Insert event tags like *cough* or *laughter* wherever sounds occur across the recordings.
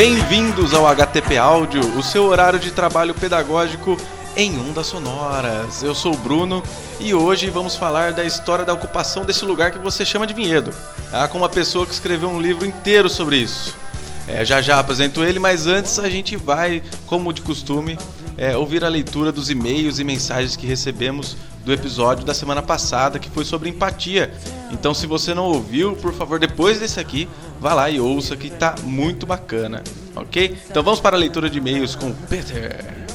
Bem-vindos ao HTP Áudio, o seu horário de trabalho pedagógico em ondas sonoras. Eu sou o Bruno e hoje vamos falar da história da ocupação desse lugar que você chama de Vinhedo, tá? com uma pessoa que escreveu um livro inteiro sobre isso. É, já já apresento ele, mas antes a gente vai, como de costume, é, ouvir a leitura dos e-mails e mensagens que recebemos do episódio da semana passada, que foi sobre empatia. Então, se você não ouviu, por favor, depois desse aqui, vá lá e ouça, que tá muito bacana, ok? Então vamos para a leitura de e-mails com o Peter.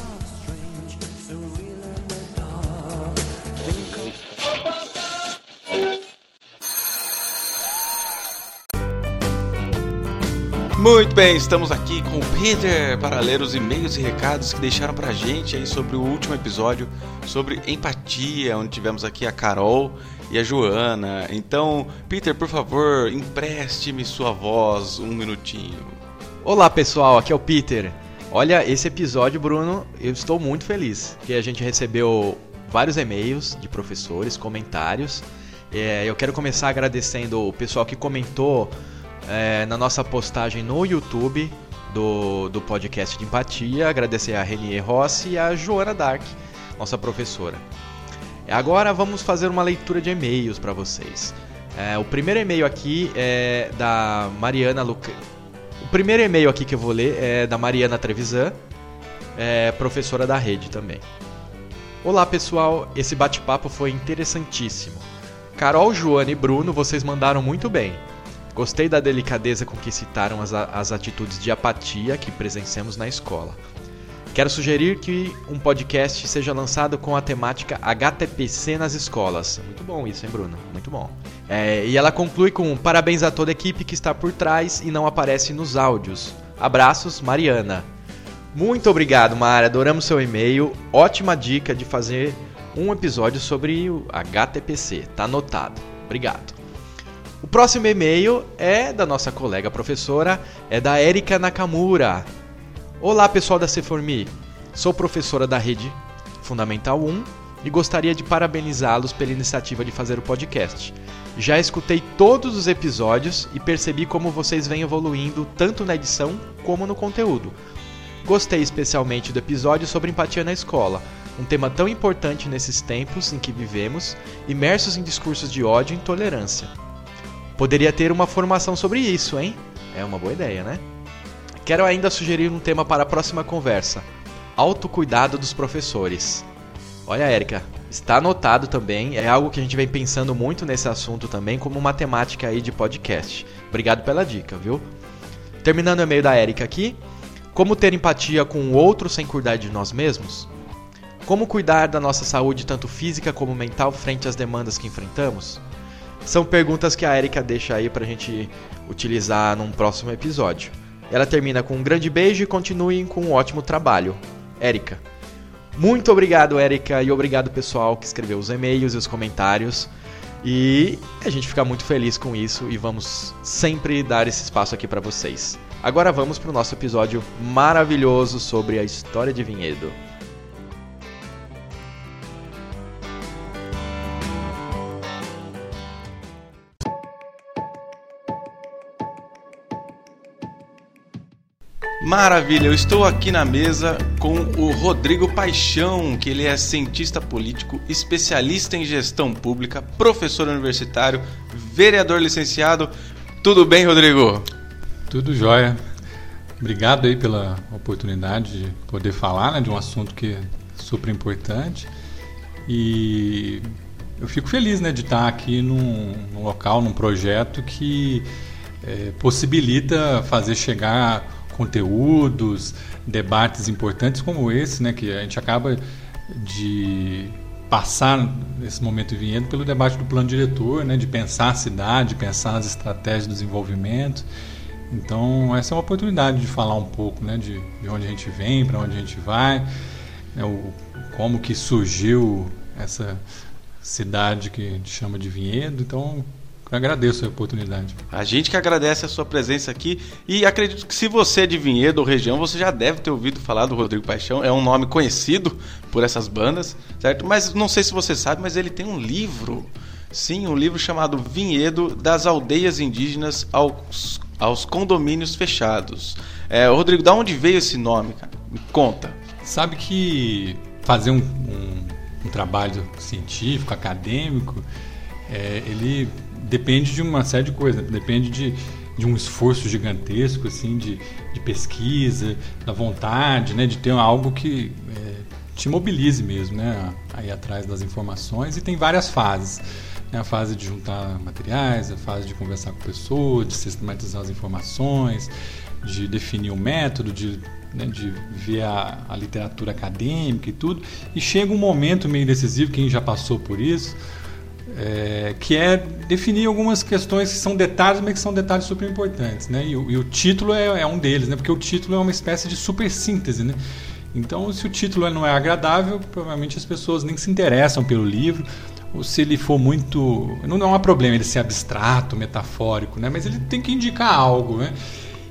Muito bem, estamos aqui com o Peter para ler os e-mails e recados que deixaram pra gente aí sobre o último episódio sobre empatia, onde tivemos aqui a Carol e a Joana. Então, Peter, por favor, empreste-me sua voz um minutinho. Olá pessoal, aqui é o Peter. Olha, esse episódio, Bruno, eu estou muito feliz, que a gente recebeu vários e-mails de professores, comentários. É, eu quero começar agradecendo o pessoal que comentou é, na nossa postagem no YouTube do, do podcast de empatia. Agradecer a Renier Rossi e a Joana Dark, nossa professora. Agora vamos fazer uma leitura de e-mails para vocês. É, o primeiro e-mail aqui é da Mariana Luca. O primeiro e-mail aqui que eu vou ler é da Mariana Trevisan, é, professora da rede também. Olá pessoal, esse bate-papo foi interessantíssimo. Carol, Joana e Bruno, vocês mandaram muito bem. Gostei da delicadeza com que citaram as, as atitudes de apatia que presenciamos na escola. Quero sugerir que um podcast seja lançado com a temática HTPC nas escolas. Muito bom isso, hein, Bruno? Muito bom. É, e ela conclui com parabéns a toda a equipe que está por trás e não aparece nos áudios. Abraços, Mariana. Muito obrigado, Mara. Adoramos seu e-mail. Ótima dica de fazer um episódio sobre o HTPC. Tá anotado. Obrigado. O próximo e-mail é da nossa colega professora, é da Erika Nakamura. Olá, pessoal da Ceformi. Sou professora da rede Fundamental 1 e gostaria de parabenizá-los pela iniciativa de fazer o podcast. Já escutei todos os episódios e percebi como vocês vêm evoluindo tanto na edição como no conteúdo. Gostei especialmente do episódio sobre empatia na escola, um tema tão importante nesses tempos em que vivemos, imersos em discursos de ódio e intolerância. Poderia ter uma formação sobre isso, hein? É uma boa ideia, né? Quero ainda sugerir um tema para a próxima conversa: autocuidado dos professores. Olha, Érica, está anotado também, é algo que a gente vem pensando muito nesse assunto também, como uma temática aí de podcast. Obrigado pela dica, viu? Terminando o e-mail da Érica aqui, como ter empatia com o outro sem cuidar de nós mesmos? Como cuidar da nossa saúde, tanto física como mental, frente às demandas que enfrentamos? São perguntas que a Erika deixa aí pra gente utilizar num próximo episódio. Ela termina com um grande beijo e continue com um ótimo trabalho. Erika. Muito obrigado, Erika, e obrigado pessoal que escreveu os e-mails e os comentários. E a gente fica muito feliz com isso e vamos sempre dar esse espaço aqui para vocês. Agora vamos para o nosso episódio maravilhoso sobre a história de Vinhedo. Maravilha, eu estou aqui na mesa com o Rodrigo Paixão, que ele é cientista político, especialista em gestão pública, professor universitário, vereador licenciado. Tudo bem, Rodrigo? Tudo jóia. Obrigado aí pela oportunidade de poder falar né, de um assunto que é super importante. E eu fico feliz né, de estar aqui num, num local, num projeto que é, possibilita fazer chegar conteúdos, debates importantes como esse, né, que a gente acaba de passar nesse momento vinhedo pelo debate do plano diretor, né, de pensar a cidade, pensar as estratégias de desenvolvimento. Então, essa é uma oportunidade de falar um pouco né, de, de onde a gente vem, para onde a gente vai, né, o, como que surgiu essa cidade que a gente chama de Vinhedo. Então, eu agradeço a oportunidade. A gente que agradece a sua presença aqui e acredito que se você é de Vinhedo ou região, você já deve ter ouvido falar do Rodrigo Paixão. É um nome conhecido por essas bandas, certo? Mas não sei se você sabe, mas ele tem um livro. Sim, um livro chamado Vinhedo das Aldeias Indígenas aos aos condomínios fechados. É, Rodrigo, da onde veio esse nome, cara? Me conta. Sabe que fazer um, um, um trabalho científico, acadêmico, é, ele depende de uma série de coisas. Depende de, de um esforço gigantesco, assim, de, de pesquisa, da vontade, né, de ter algo que é, te mobilize mesmo, né, aí atrás das informações. E tem várias fases. Né, a fase de juntar materiais, a fase de conversar com pessoas, de sistematizar as informações, de definir o método, de, né, de ver a, a, literatura acadêmica e tudo. E chega um momento meio decisivo, quem já passou por isso, é, que é definir algumas questões que são detalhes, mas que são detalhes super importantes. Né? E, e o título é, é, um deles, né? porque o título é uma espécie de super síntese. Né? Então, se o título não é agradável, provavelmente as pessoas nem se interessam pelo livro, ou se ele for muito. Não, não há problema ele ser abstrato, metafórico, né? mas ele tem que indicar algo. Né?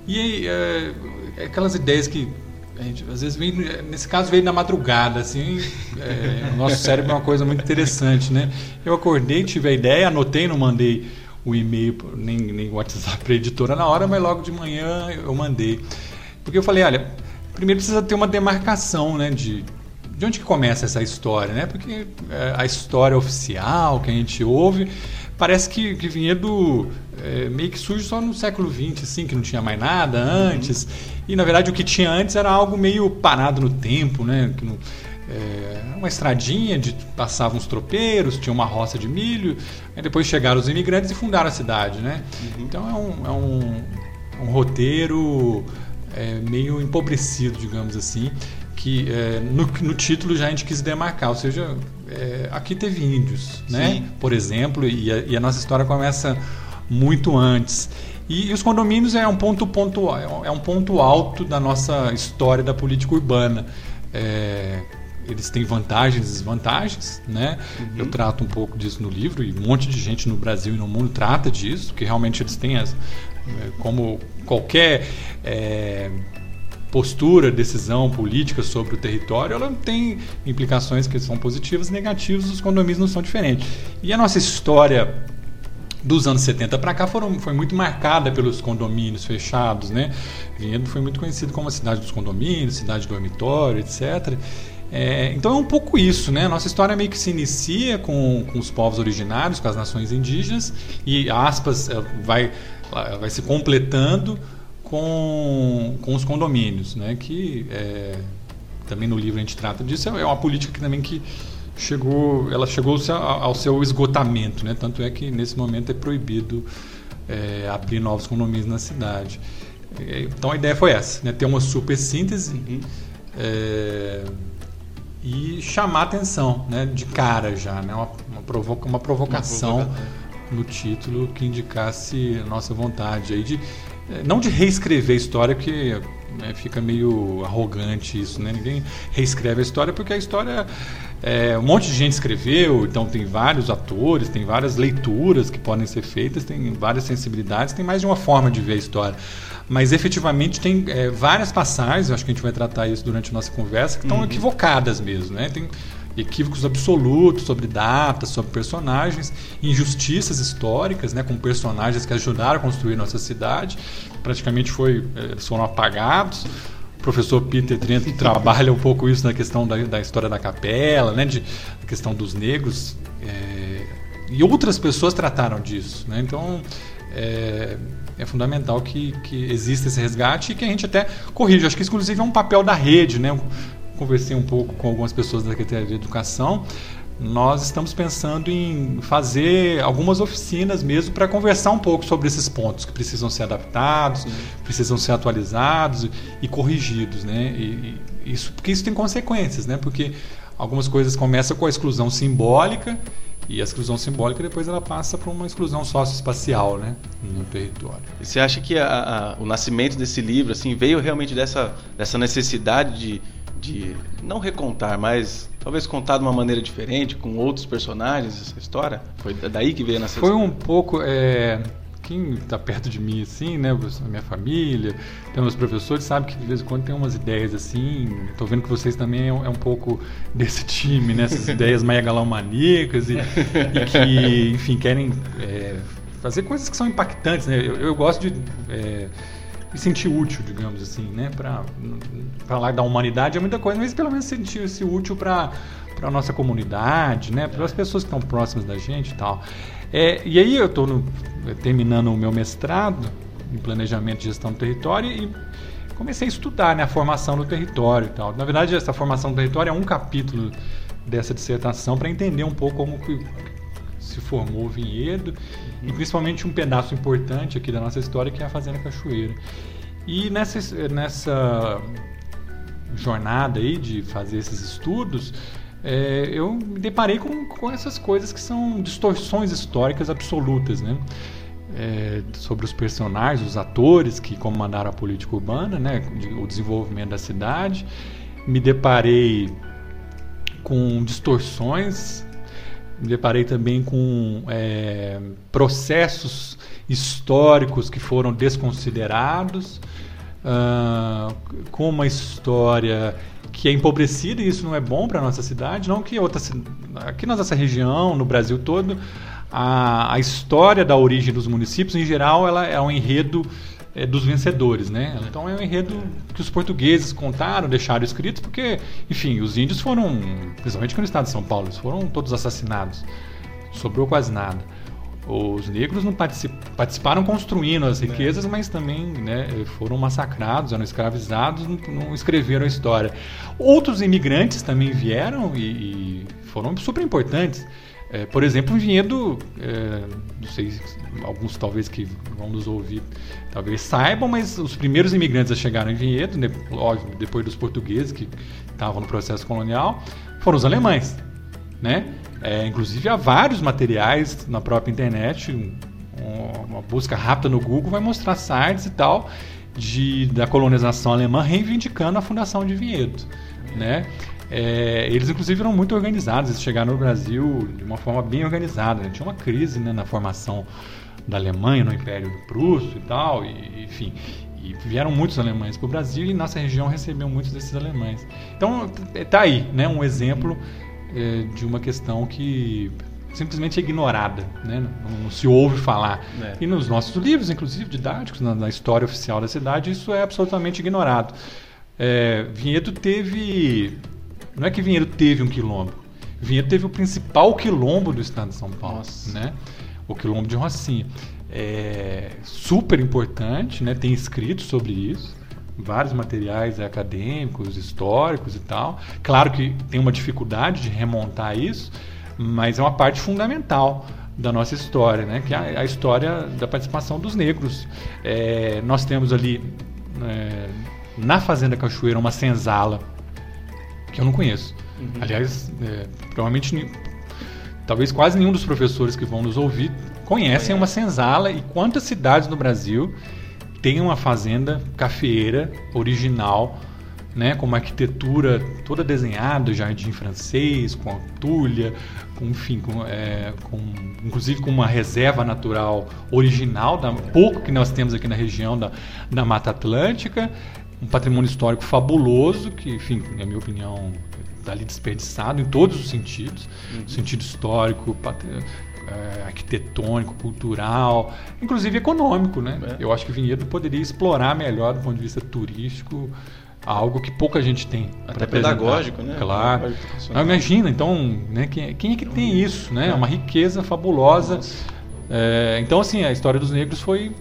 E é, é aquelas ideias que a gente, às vezes vem, nesse caso veio na madrugada, assim, é, o nosso cérebro é uma coisa muito interessante, né? Eu acordei, tive a ideia, anotei, não mandei o e-mail nem, nem o WhatsApp para a editora na hora, mas logo de manhã eu mandei. Porque eu falei, olha, primeiro precisa ter uma demarcação, né, de, de onde que começa essa história, né? Porque é, a história oficial que a gente ouve parece que, que Vinhedo é, meio que surge só no século XX, assim, que não tinha mais nada antes. Uhum. E na verdade o que tinha antes era algo meio parado no tempo, né? Que não, é, uma estradinha de passavam os tropeiros, tinha uma roça de milho, aí depois chegaram os imigrantes e fundaram a cidade, né? Uhum. Então é um, é um, um roteiro é, meio empobrecido, digamos assim, que é, no, no, título já a gente quis demarcar, ou seja, é, aqui teve índios, né? Por exemplo, e a, e a, nossa história começa muito antes. E, e os condomínios é um ponto, ponto é um ponto alto da nossa história da política urbana. É, eles têm vantagens e desvantagens, né? Uhum. Eu trato um pouco disso no livro e um monte de gente no Brasil e no mundo trata disso, que realmente eles têm as, é, como qualquer é, postura, decisão política sobre o território, ela tem implicações que são positivas e negativas, os condomínios não são diferentes. E a nossa história dos anos 70 para cá foram, foi muito marcada pelos condomínios fechados, né? Vinhedo foi muito conhecido como a cidade dos condomínios, cidade dormitório, etc. É, então é um pouco isso, né? Nossa história meio que se inicia com, com os povos originários, com as nações indígenas, e aspas, é, vai, vai se completando com, com os condomínios, né? que é, também no livro a gente trata disso, é uma política que também que chegou, ela chegou ao seu esgotamento, né? tanto é que nesse momento é proibido é, abrir novos condomínios na cidade. Então a ideia foi essa, né? ter uma super síntese uhum. é, e chamar atenção né? de cara já, né? uma, uma, provoca, uma provocação. Uma no título que indicasse a nossa vontade aí de é, não de reescrever a história, porque né, fica meio arrogante isso, né? Ninguém reescreve a história porque a história é, um monte de gente escreveu, então tem vários atores, tem várias leituras que podem ser feitas, tem várias sensibilidades, tem mais de uma forma de ver a história. Mas efetivamente tem é, várias passagens, acho que a gente vai tratar isso durante a nossa conversa, que estão uhum. equivocadas mesmo, né? Tem, equívocos absolutos sobre datas, sobre personagens, injustiças históricas, né, com personagens que ajudaram a construir nossa cidade, praticamente foi, eles foram apagados. Professor Peter Trento *laughs* trabalha um pouco isso na questão da, da história da capela, né, de, da questão dos negros, é, e outras pessoas trataram disso. Né, então, é, é fundamental que, que exista esse resgate e que a gente até corrija. Acho que, inclusive, é um papel da rede, né? conversei um pouco com algumas pessoas da Secretaria de Educação, nós estamos pensando em fazer algumas oficinas mesmo para conversar um pouco sobre esses pontos que precisam ser adaptados, Sim. precisam ser atualizados e corrigidos, né? E, e isso porque isso tem consequências, né? Porque algumas coisas começam com a exclusão simbólica e a exclusão simbólica depois ela passa para uma exclusão socioespacial, né, no território. E você acha que a, a, o nascimento desse livro assim veio realmente dessa dessa necessidade de de não recontar, mas talvez contar de uma maneira diferente, com outros personagens, essa história? Foi daí que veio nessa Foi um pouco. É, quem está perto de mim, assim, né? A minha família, tem meus professores, sabe que de vez em quando tem umas ideias assim. Estou vendo que vocês também é um, é pouco *laughs* desse time, né? Essas ideias megalomaníacas e, e, que, enfim, querem. É, fazer coisas que são impactantes, né? Eu, eu gosto de é, me sentir útil, digamos assim, né? Para falar da humanidade é muita coisa, mas pelo menos sentir-se útil para para a nossa comunidade, né? Para as pessoas que estão próximas da gente e tal. É, e aí eu estou terminando o meu mestrado em planejamento e gestão do território e comecei a estudar né, a formação do território e tal. Na verdade, essa formação do território é um capítulo dessa dissertação para entender um pouco como que se formou o vinhedo uhum. e principalmente um pedaço importante aqui da nossa história que é a Fazenda Cachoeira. E nessa, nessa jornada aí de fazer esses estudos, é, eu me deparei com, com essas coisas que são distorções históricas absolutas, né? É, sobre os personagens, os atores que comandaram a política urbana, né, o desenvolvimento da cidade. Me deparei com distorções, me deparei também com é, processos históricos que foram desconsiderados, uh, com uma história que é empobrecida e isso não é bom para a nossa cidade, não que outra aqui na nossa região, no Brasil todo, a, a história da origem dos municípios em geral ela é um enredo é, dos vencedores, né? Então é um enredo que os portugueses contaram, deixaram escrito, porque, enfim, os índios foram, principalmente no estado de São Paulo, eles foram todos assassinados, sobrou quase nada. Os negros não participaram construindo as riquezas, mas também né, foram massacrados, eram escravizados, não, não, escreveram a história. Outros imigrantes também vieram e, e foram super importantes. É, por exemplo, um vinhedo, é, não sei, alguns talvez que vão nos ouvir talvez saibam, mas os primeiros imigrantes a chegarem em vinhedo, né, óbvio, depois dos portugueses que estavam no processo colonial, foram os alemães, né? É, inclusive há vários materiais na própria internet, um, uma busca rápida no Google vai mostrar sites e tal de, da colonização alemã reivindicando a fundação de Vinhedo, né? É, eles inclusive eram muito organizados, eles chegaram no Brasil de uma forma bem organizada. Né? Tinha uma crise né, na formação da Alemanha no Império do Prússio e tal, e, enfim. E vieram muitos alemães para o Brasil e nossa região recebeu muitos desses alemães. Então, tá aí, né, um exemplo é, de uma questão que simplesmente é ignorada, né? não, não se ouve falar. É. E nos nossos livros, inclusive didáticos, na, na, história oficial da cidade, isso é absolutamente ignorado. É, Vinhedo teve. Não é que Vinhedo teve um quilombo. Vinhedo teve o principal quilombo do estado de São Paulo, né? o quilombo de Rocinha. É super importante, né? tem escrito sobre isso vários materiais acadêmicos, históricos e tal. Claro que tem uma dificuldade de remontar isso, mas é uma parte fundamental da nossa história, né? que é a, história da participação dos negros. É, nós temos ali é, na Fazenda Cachoeira uma senzala que eu não conheço. Uhum. Aliás, é, provavelmente talvez quase nenhum dos professores que vão nos ouvir conhecem uma senzala e quantas cidades no Brasil tem uma fazenda cafeeira original, né, com uma arquitetura toda desenhada, jardim francês, com a tulha, com, enfim, com, é, com, inclusive com uma reserva natural original, da pouco que nós temos aqui na região da, da Mata Atlântica, um patrimônio histórico fabuloso, que, enfim, na minha opinião, está ali desperdiçado em todos os sentidos, uhum. sentido histórico, é, arquitetônico, cultural, inclusive econômico, né? É. Eu acho que Vinhedo poderia explorar melhor do ponto de vista turístico algo que pouca gente tem. Até pedagógico, né? Claro. Não, imagina, então, né, quem, quem é que tem isso, né? É uma riqueza fabulosa. É, então, assim, a história dos negros foi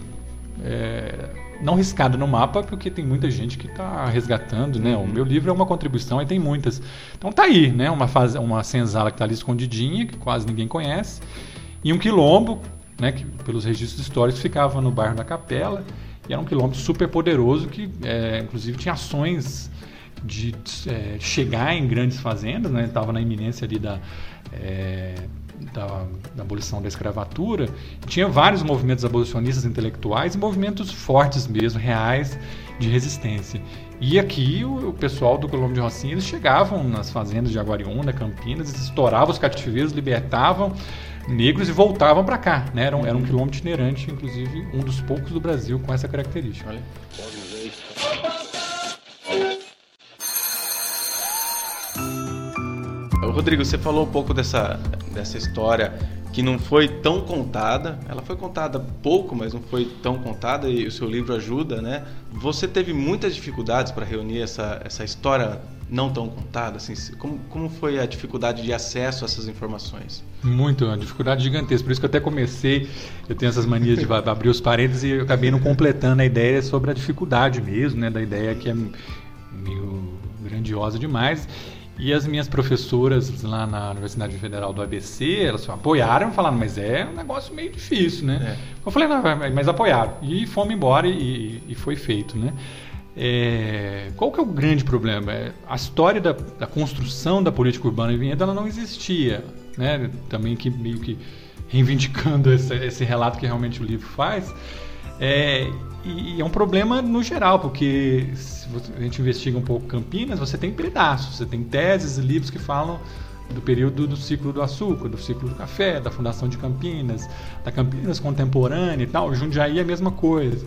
é, não riscada no mapa, porque tem muita gente que está resgatando, né? O meu livro é uma contribuição e tem muitas. Então tá aí, né? Uma, fase, uma senzala que está ali escondidinha, que quase ninguém conhece. E um quilombo, né, que pelos registros históricos ficava no bairro da Capela, e era um quilombo super poderoso que, é, inclusive, tinha ações de é, chegar em grandes fazendas, né? Estava na iminência ali da, é, da, da, abolição da escravatura. Tinha vários movimentos abolicionistas intelectuais e movimentos fortes mesmo, reais, de resistência. E aqui o, o pessoal do Colombo de Rocinha, eles chegavam nas fazendas de Aguariúna, Campinas, estouravam os cativeiros, libertavam negros e voltavam para cá. Né? Era, um, era um quilômetro itinerante, inclusive um dos poucos do Brasil com essa característica. Olha. Rodrigo, você falou um pouco dessa, dessa história que não foi tão contada. Ela foi contada pouco, mas não foi tão contada e o seu livro ajuda, né? Você teve muitas dificuldades para reunir essa, essa história não tão contada? Assim, como, como foi a dificuldade de acesso a essas informações? Muito, uma dificuldade gigantesca. Por isso que eu até comecei, eu tenho essas manias de abrir os parênteses e eu acabei não completando a ideia sobre a dificuldade mesmo, né? Da ideia que é meio grandiosa demais. E as minhas professoras lá na Universidade Federal do ABC, elas apoiaram, falaram, mas é um negócio meio difícil, né? É. Eu falei, não, mas apoiaram. E fomos embora e, e foi feito, né? É, qual que é o grande problema? É, a história da, da, construção da política urbana em Vinhedo ela não existia, né? Também que meio que reivindicando *laughs* esse, esse relato que realmente o livro faz. É, e, e, é um problema no geral, porque a gente investiga um pouco Campinas, você tem pedaços, você tem teses e livros que falam do período do ciclo do açúcar, do ciclo do café, da fundação de Campinas, da Campinas contemporânea e tal. Jundiaí é a mesma coisa.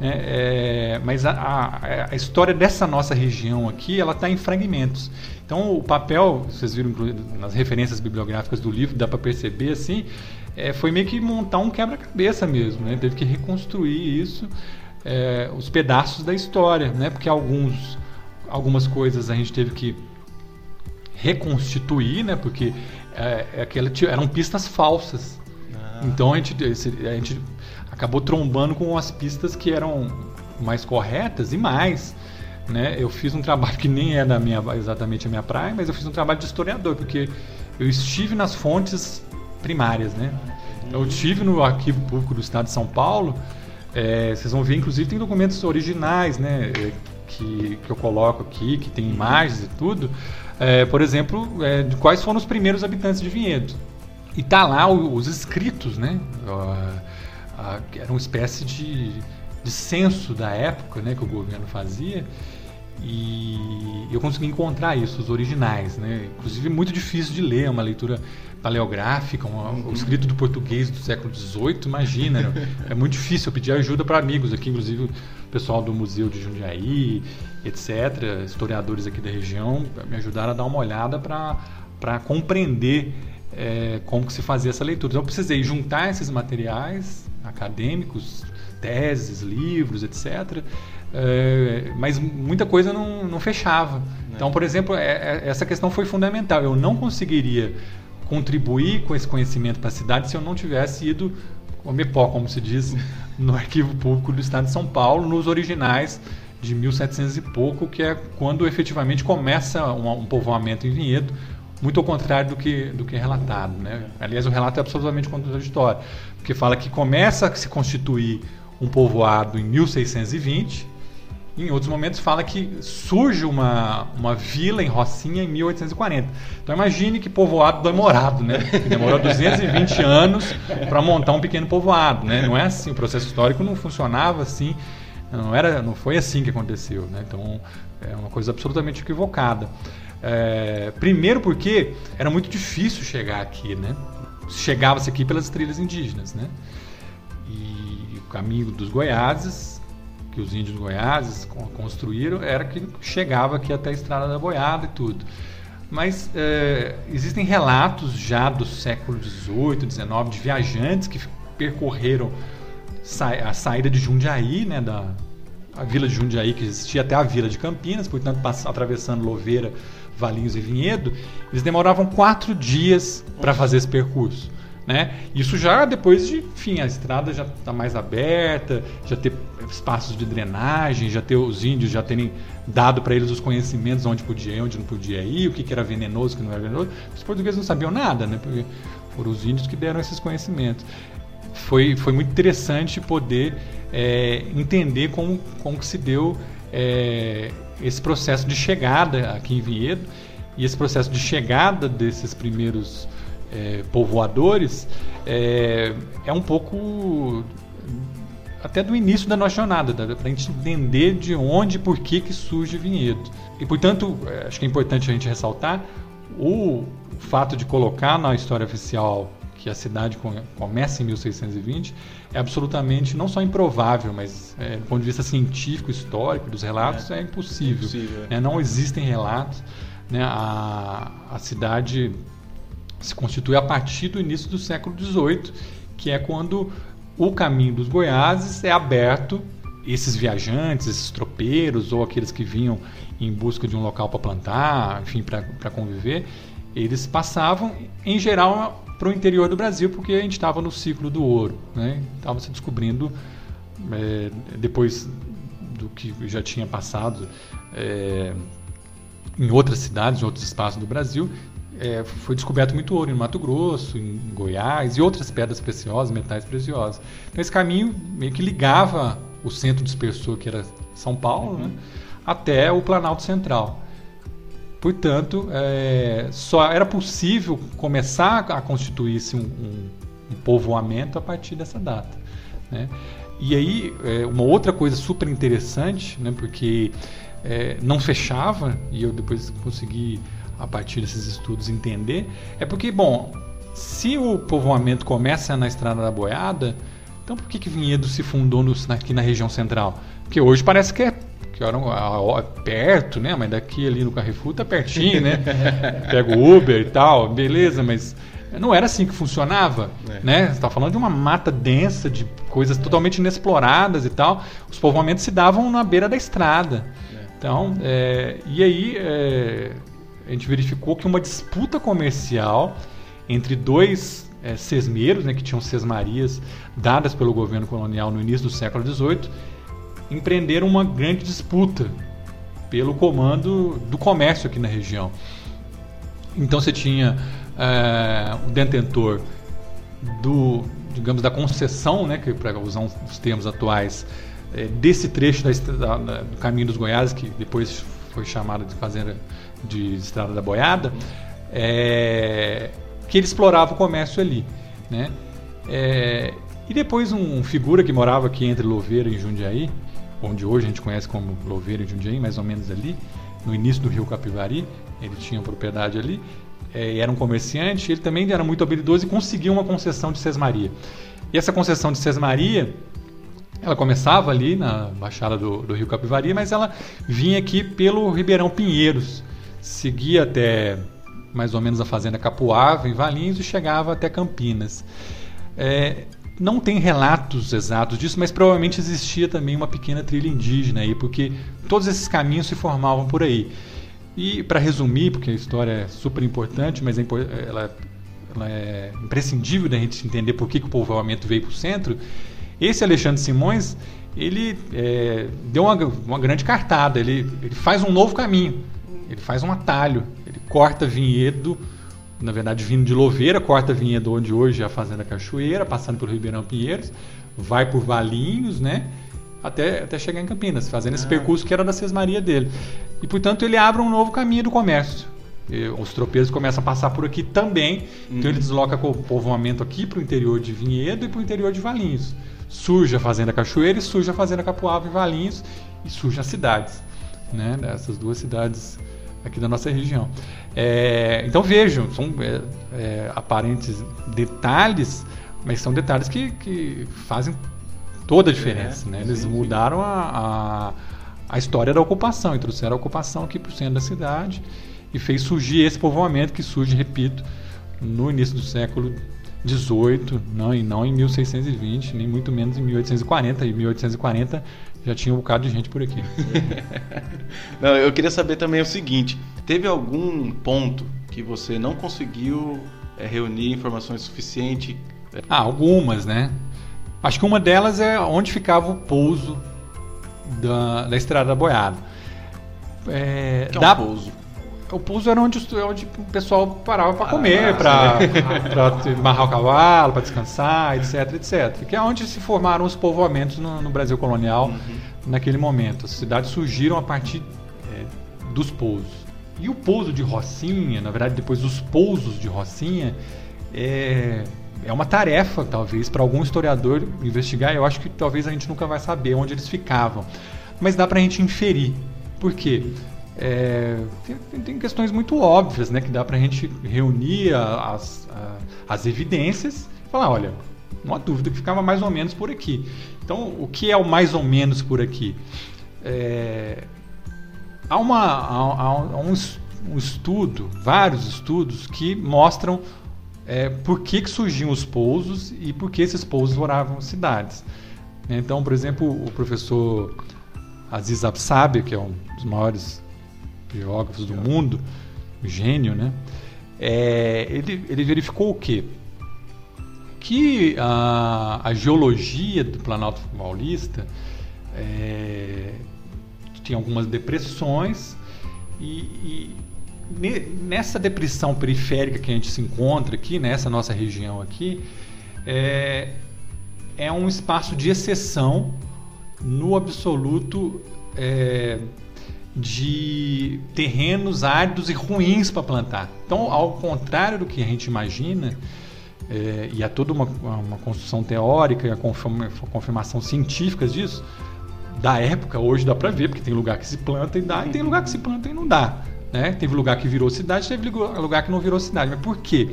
Né? É, mas a, a, a, história dessa nossa região aqui, ela está em fragmentos. Então o papel, vocês viram nas referências bibliográficas do livro, dá para perceber assim, é, foi meio que montar um quebra-cabeça mesmo, né? Teve que reconstruir isso, é, os pedaços da história, né? Porque alguns, algumas coisas a gente teve que reconstituir, né? Porque é, aquela, eram pistas falsas. Ah. Então a gente, a gente acabou trombando com as pistas que eram mais corretas e mais. Né? Eu fiz um trabalho que nem é da minha, exatamente a minha praia, mas eu fiz um trabalho de historiador, porque eu estive nas fontes primárias, né? Eu estive no Arquivo Público do Estado de São Paulo, é, vocês vão ver, inclusive, tem documentos originais, né? É, que, que eu coloco aqui, que tem imagens e tudo. É, por exemplo, é, de quais foram os primeiros habitantes de Vinhedo. E tá lá os escritos, né? era uma espécie de, de censo da época, né? Que o governo fazia. E eu consegui encontrar isso, os originais, né? Inclusive muito difícil de ler, é uma leitura paleográfica, um, um escrito do português do século XVIII, imagina, né? é muito difícil. Eu pedi ajuda para amigos aqui, inclusive o pessoal do Museu de Jundiaí, etc., historiadores aqui da região, me ajudaram a dar uma olhada para compreender é, como que se fazia essa leitura. Então eu precisei juntar esses materiais acadêmicos, teses, livros, etc., é, mas muita coisa não, não fechava. Então, por exemplo, é, é, essa questão foi fundamental. Eu não conseguiria contribuir com esse conhecimento para a cidade se eu não tivesse ido, omepó, como se diz, *laughs* no Arquivo Público do Estado de São Paulo, nos originais de 1700 e pouco, que é quando efetivamente começa um, um povoamento em Vinhedo, muito ao contrário do que, do que é relatado. Né? Aliás, o relato é absolutamente contraditório, porque fala que começa a se constituir um povoado em 1620, em outros momentos fala que surge uma, uma vila em Rocinha em 1840. Então imagine que povoado demorado, né? Que demorou 220 *laughs* anos para montar um pequeno povoado, né? Não é assim, o processo histórico não funcionava assim, não era, não foi assim que aconteceu, né? Então é uma coisa absolutamente equivocada. É, primeiro porque era muito difícil chegar aqui, né? Chegava-se aqui pelas trilhas indígenas, né? E o caminho dos Goiáses que os índios goiáses construíram era que chegava aqui até a estrada da boiada e tudo. Mas é, existem relatos já do século XVIII, XIX de viajantes que percorreram a saída de Jundiaí, né, da a vila de Jundiaí que existia até a vila de Campinas, portanto atravessando Louveira, Valinhos e Vinhedo, eles demoravam quatro dias para fazer esse percurso. Né? Isso já depois de, enfim, a estrada já está mais aberta, já ter espaços de drenagem, já ter os índios já terem dado para eles os conhecimentos onde podia ir, onde não podia ir, o que, que era venenoso, o que não era venenoso. Os portugueses não sabiam nada, né? Porque foram os índios que deram esses conhecimentos. Foi, foi muito interessante poder é, entender como, como que se deu é, esse processo de chegada aqui em Vinhedo e esse processo de chegada desses primeiros é, povoadores é, é um pouco até do início da nossa jornada, para a gente entender de onde e por que, que surge Vinhedo. E, portanto, é, acho que é importante a gente ressaltar o fato de colocar na história oficial que a cidade começa em 1620 é absolutamente não só improvável, mas é, do ponto de vista científico, histórico, dos relatos, é, é impossível. É impossível. Né? Não existem relatos. Né? A, a cidade se constitui a partir do início do século XVIII, que é quando o caminho dos Goiáses é aberto esses viajantes, esses tropeiros ou aqueles que vinham em busca de um local para plantar, enfim, para conviver, eles passavam, em geral, para o interior do Brasil, porque a gente estava no ciclo do ouro, né? Estava se descobrindo é, depois do que já tinha passado é, em outras cidades, em outros espaços do Brasil, é, foi descoberto muito ouro em Mato Grosso, em Goiás e outras pedras preciosas, metais preciosos. Então esse caminho meio que ligava o centro dispersor, que era São Paulo, né, até o Planalto Central. Portanto, é, só era possível começar a constituir-se um, um, um, povoamento a partir dessa data. Né? E aí, é, uma outra coisa super interessante, né, porque é, não fechava, e eu depois consegui, a partir desses estudos, entender, é porque, bom, se o povoamento começa na Estrada da Boiada, então por que, que Vinhedo se fundou no, aqui na região central? Porque hoje parece que é que era um, perto, né? Mas daqui ali no Carrefour tá pertinho, né? *laughs* Pega o Uber e tal, beleza, mas não era assim que funcionava, é. né? Você tá falando de uma mata densa, de coisas totalmente inexploradas e tal. Os povoamentos se davam na beira da estrada. É. Então, é, e aí é, a gente verificou que uma disputa comercial entre dois é, sesmeiros, né, que tinham sesmarias dadas pelo governo colonial no início do século XVIII, empreenderam uma grande disputa pelo comando do comércio aqui na região. Então você tinha é, o detentor do, digamos, da concessão, né, que para usar os termos atuais, é, desse trecho da, da, do caminho dos Goiás, que depois foi chamado de fazenda de Estrada da Boiada, é, que ele explorava o comércio ali, né? É, e depois um, figura que morava aqui entre Louveira e Jundiaí, onde hoje a gente conhece como Louveira e Jundiaí, mais ou menos ali, no início do rio Capivari, ele tinha propriedade ali, é, era um comerciante, ele também era muito habilidoso e conseguiu uma concessão de Sesmaria. E essa concessão de Sesmaria, ela começava ali na baixada do, do rio Capivari, mas ela vinha aqui pelo Ribeirão Pinheiros, seguia até mais ou menos a fazenda Capuava, em Valinhos, e chegava até Campinas. É, não tem relatos exatos disso, mas provavelmente existia também uma pequena trilha indígena aí, porque todos esses caminhos se formavam por aí. E para resumir, porque a história é super importante, mas é, ela, ela, é imprescindível da gente entender por que, que o povoamento veio para o centro, esse Alexandre Simões ele é, deu uma, uma grande cartada, ele, ele faz um novo caminho, ele faz um atalho corta Vinhedo, na verdade vindo de Louveira, corta Vinhedo onde hoje é a Fazenda Cachoeira, passando pelo Ribeirão Pinheiros, vai por Valinhos, né? Até, até chegar em Campinas, fazendo ah. esse percurso que era da Sesmaria dele. E portanto ele abre um novo caminho do comércio. E os tropeiros começam a passar por aqui também, uhum. então ele desloca o povoamento aqui para o interior de Vinhedo e para o interior de Valinhos. Surge a Fazenda Cachoeira e surge a Fazenda Capuava em Valinhos e surge as cidades, né? Essas duas cidades aqui da nossa região. É, então vejam, são é, é, aparentes detalhes, mas são detalhes que, que fazem toda a diferença. É, né? Eles sim, mudaram a, a, a, história da ocupação, e trouxeram a ocupação aqui para o centro da cidade e fez surgir esse povoamento que surge, repito, no início do século 18, não, e não em 1620, nem muito menos em 1840. E 1840 já tinha um bocado de gente por aqui. *laughs* não, eu queria saber também o seguinte: teve algum ponto que você não conseguiu é, reunir informações suficientes? Ah, algumas, né? Acho que uma delas é onde ficava o pouso da, da Estrada da Boiada. É, que é um da, pouso? O pouso era onde, onde o pessoal parava para comer, ah, para amarrar o cavalo, para descansar, etc, etc. Que é onde se formaram os povoamentos no, no Brasil colonial uhum. naquele momento. As cidades surgiram a partir é, dos pousos. E o pouso de Rocinha, na verdade, depois os pousos de Rocinha, é, é uma tarefa, talvez, para algum historiador investigar. Eu acho que talvez a gente nunca vai saber onde eles ficavam. Mas dá para a gente inferir. Por quê? É, tem, tem, questões muito óbvias, né? Que dá para a gente reunir as, as evidências e falar, olha, não há dúvida que ficava mais ou menos por aqui. Então, o que é o mais ou menos por aqui? É, há, uma, há, há um, um, estudo, vários estudos que mostram é, por que, que surgiam os pousos e por que esses pousos moravam cidades. Então, por exemplo, o professor Aziz Absabi, que é um dos maiores geógrafos do mundo, gênio, né? É, ele, ele verificou o quê? Que a, a geologia do Planalto Paulista é, tinha algumas depressões e, e, nessa depressão periférica que a gente se encontra aqui, nessa nossa região aqui, é, é um espaço de exceção no absoluto é, de terrenos áridos e ruins para plantar. Então, ao contrário do que a gente imagina, é, e há toda uma, uma construção teórica e a confirmação científica disso, da época, hoje dá para ver, porque tem lugar que se planta e dá, e tem lugar que se planta e não dá. Né? Teve lugar que virou cidade, teve lugar que não virou cidade. Mas por quê?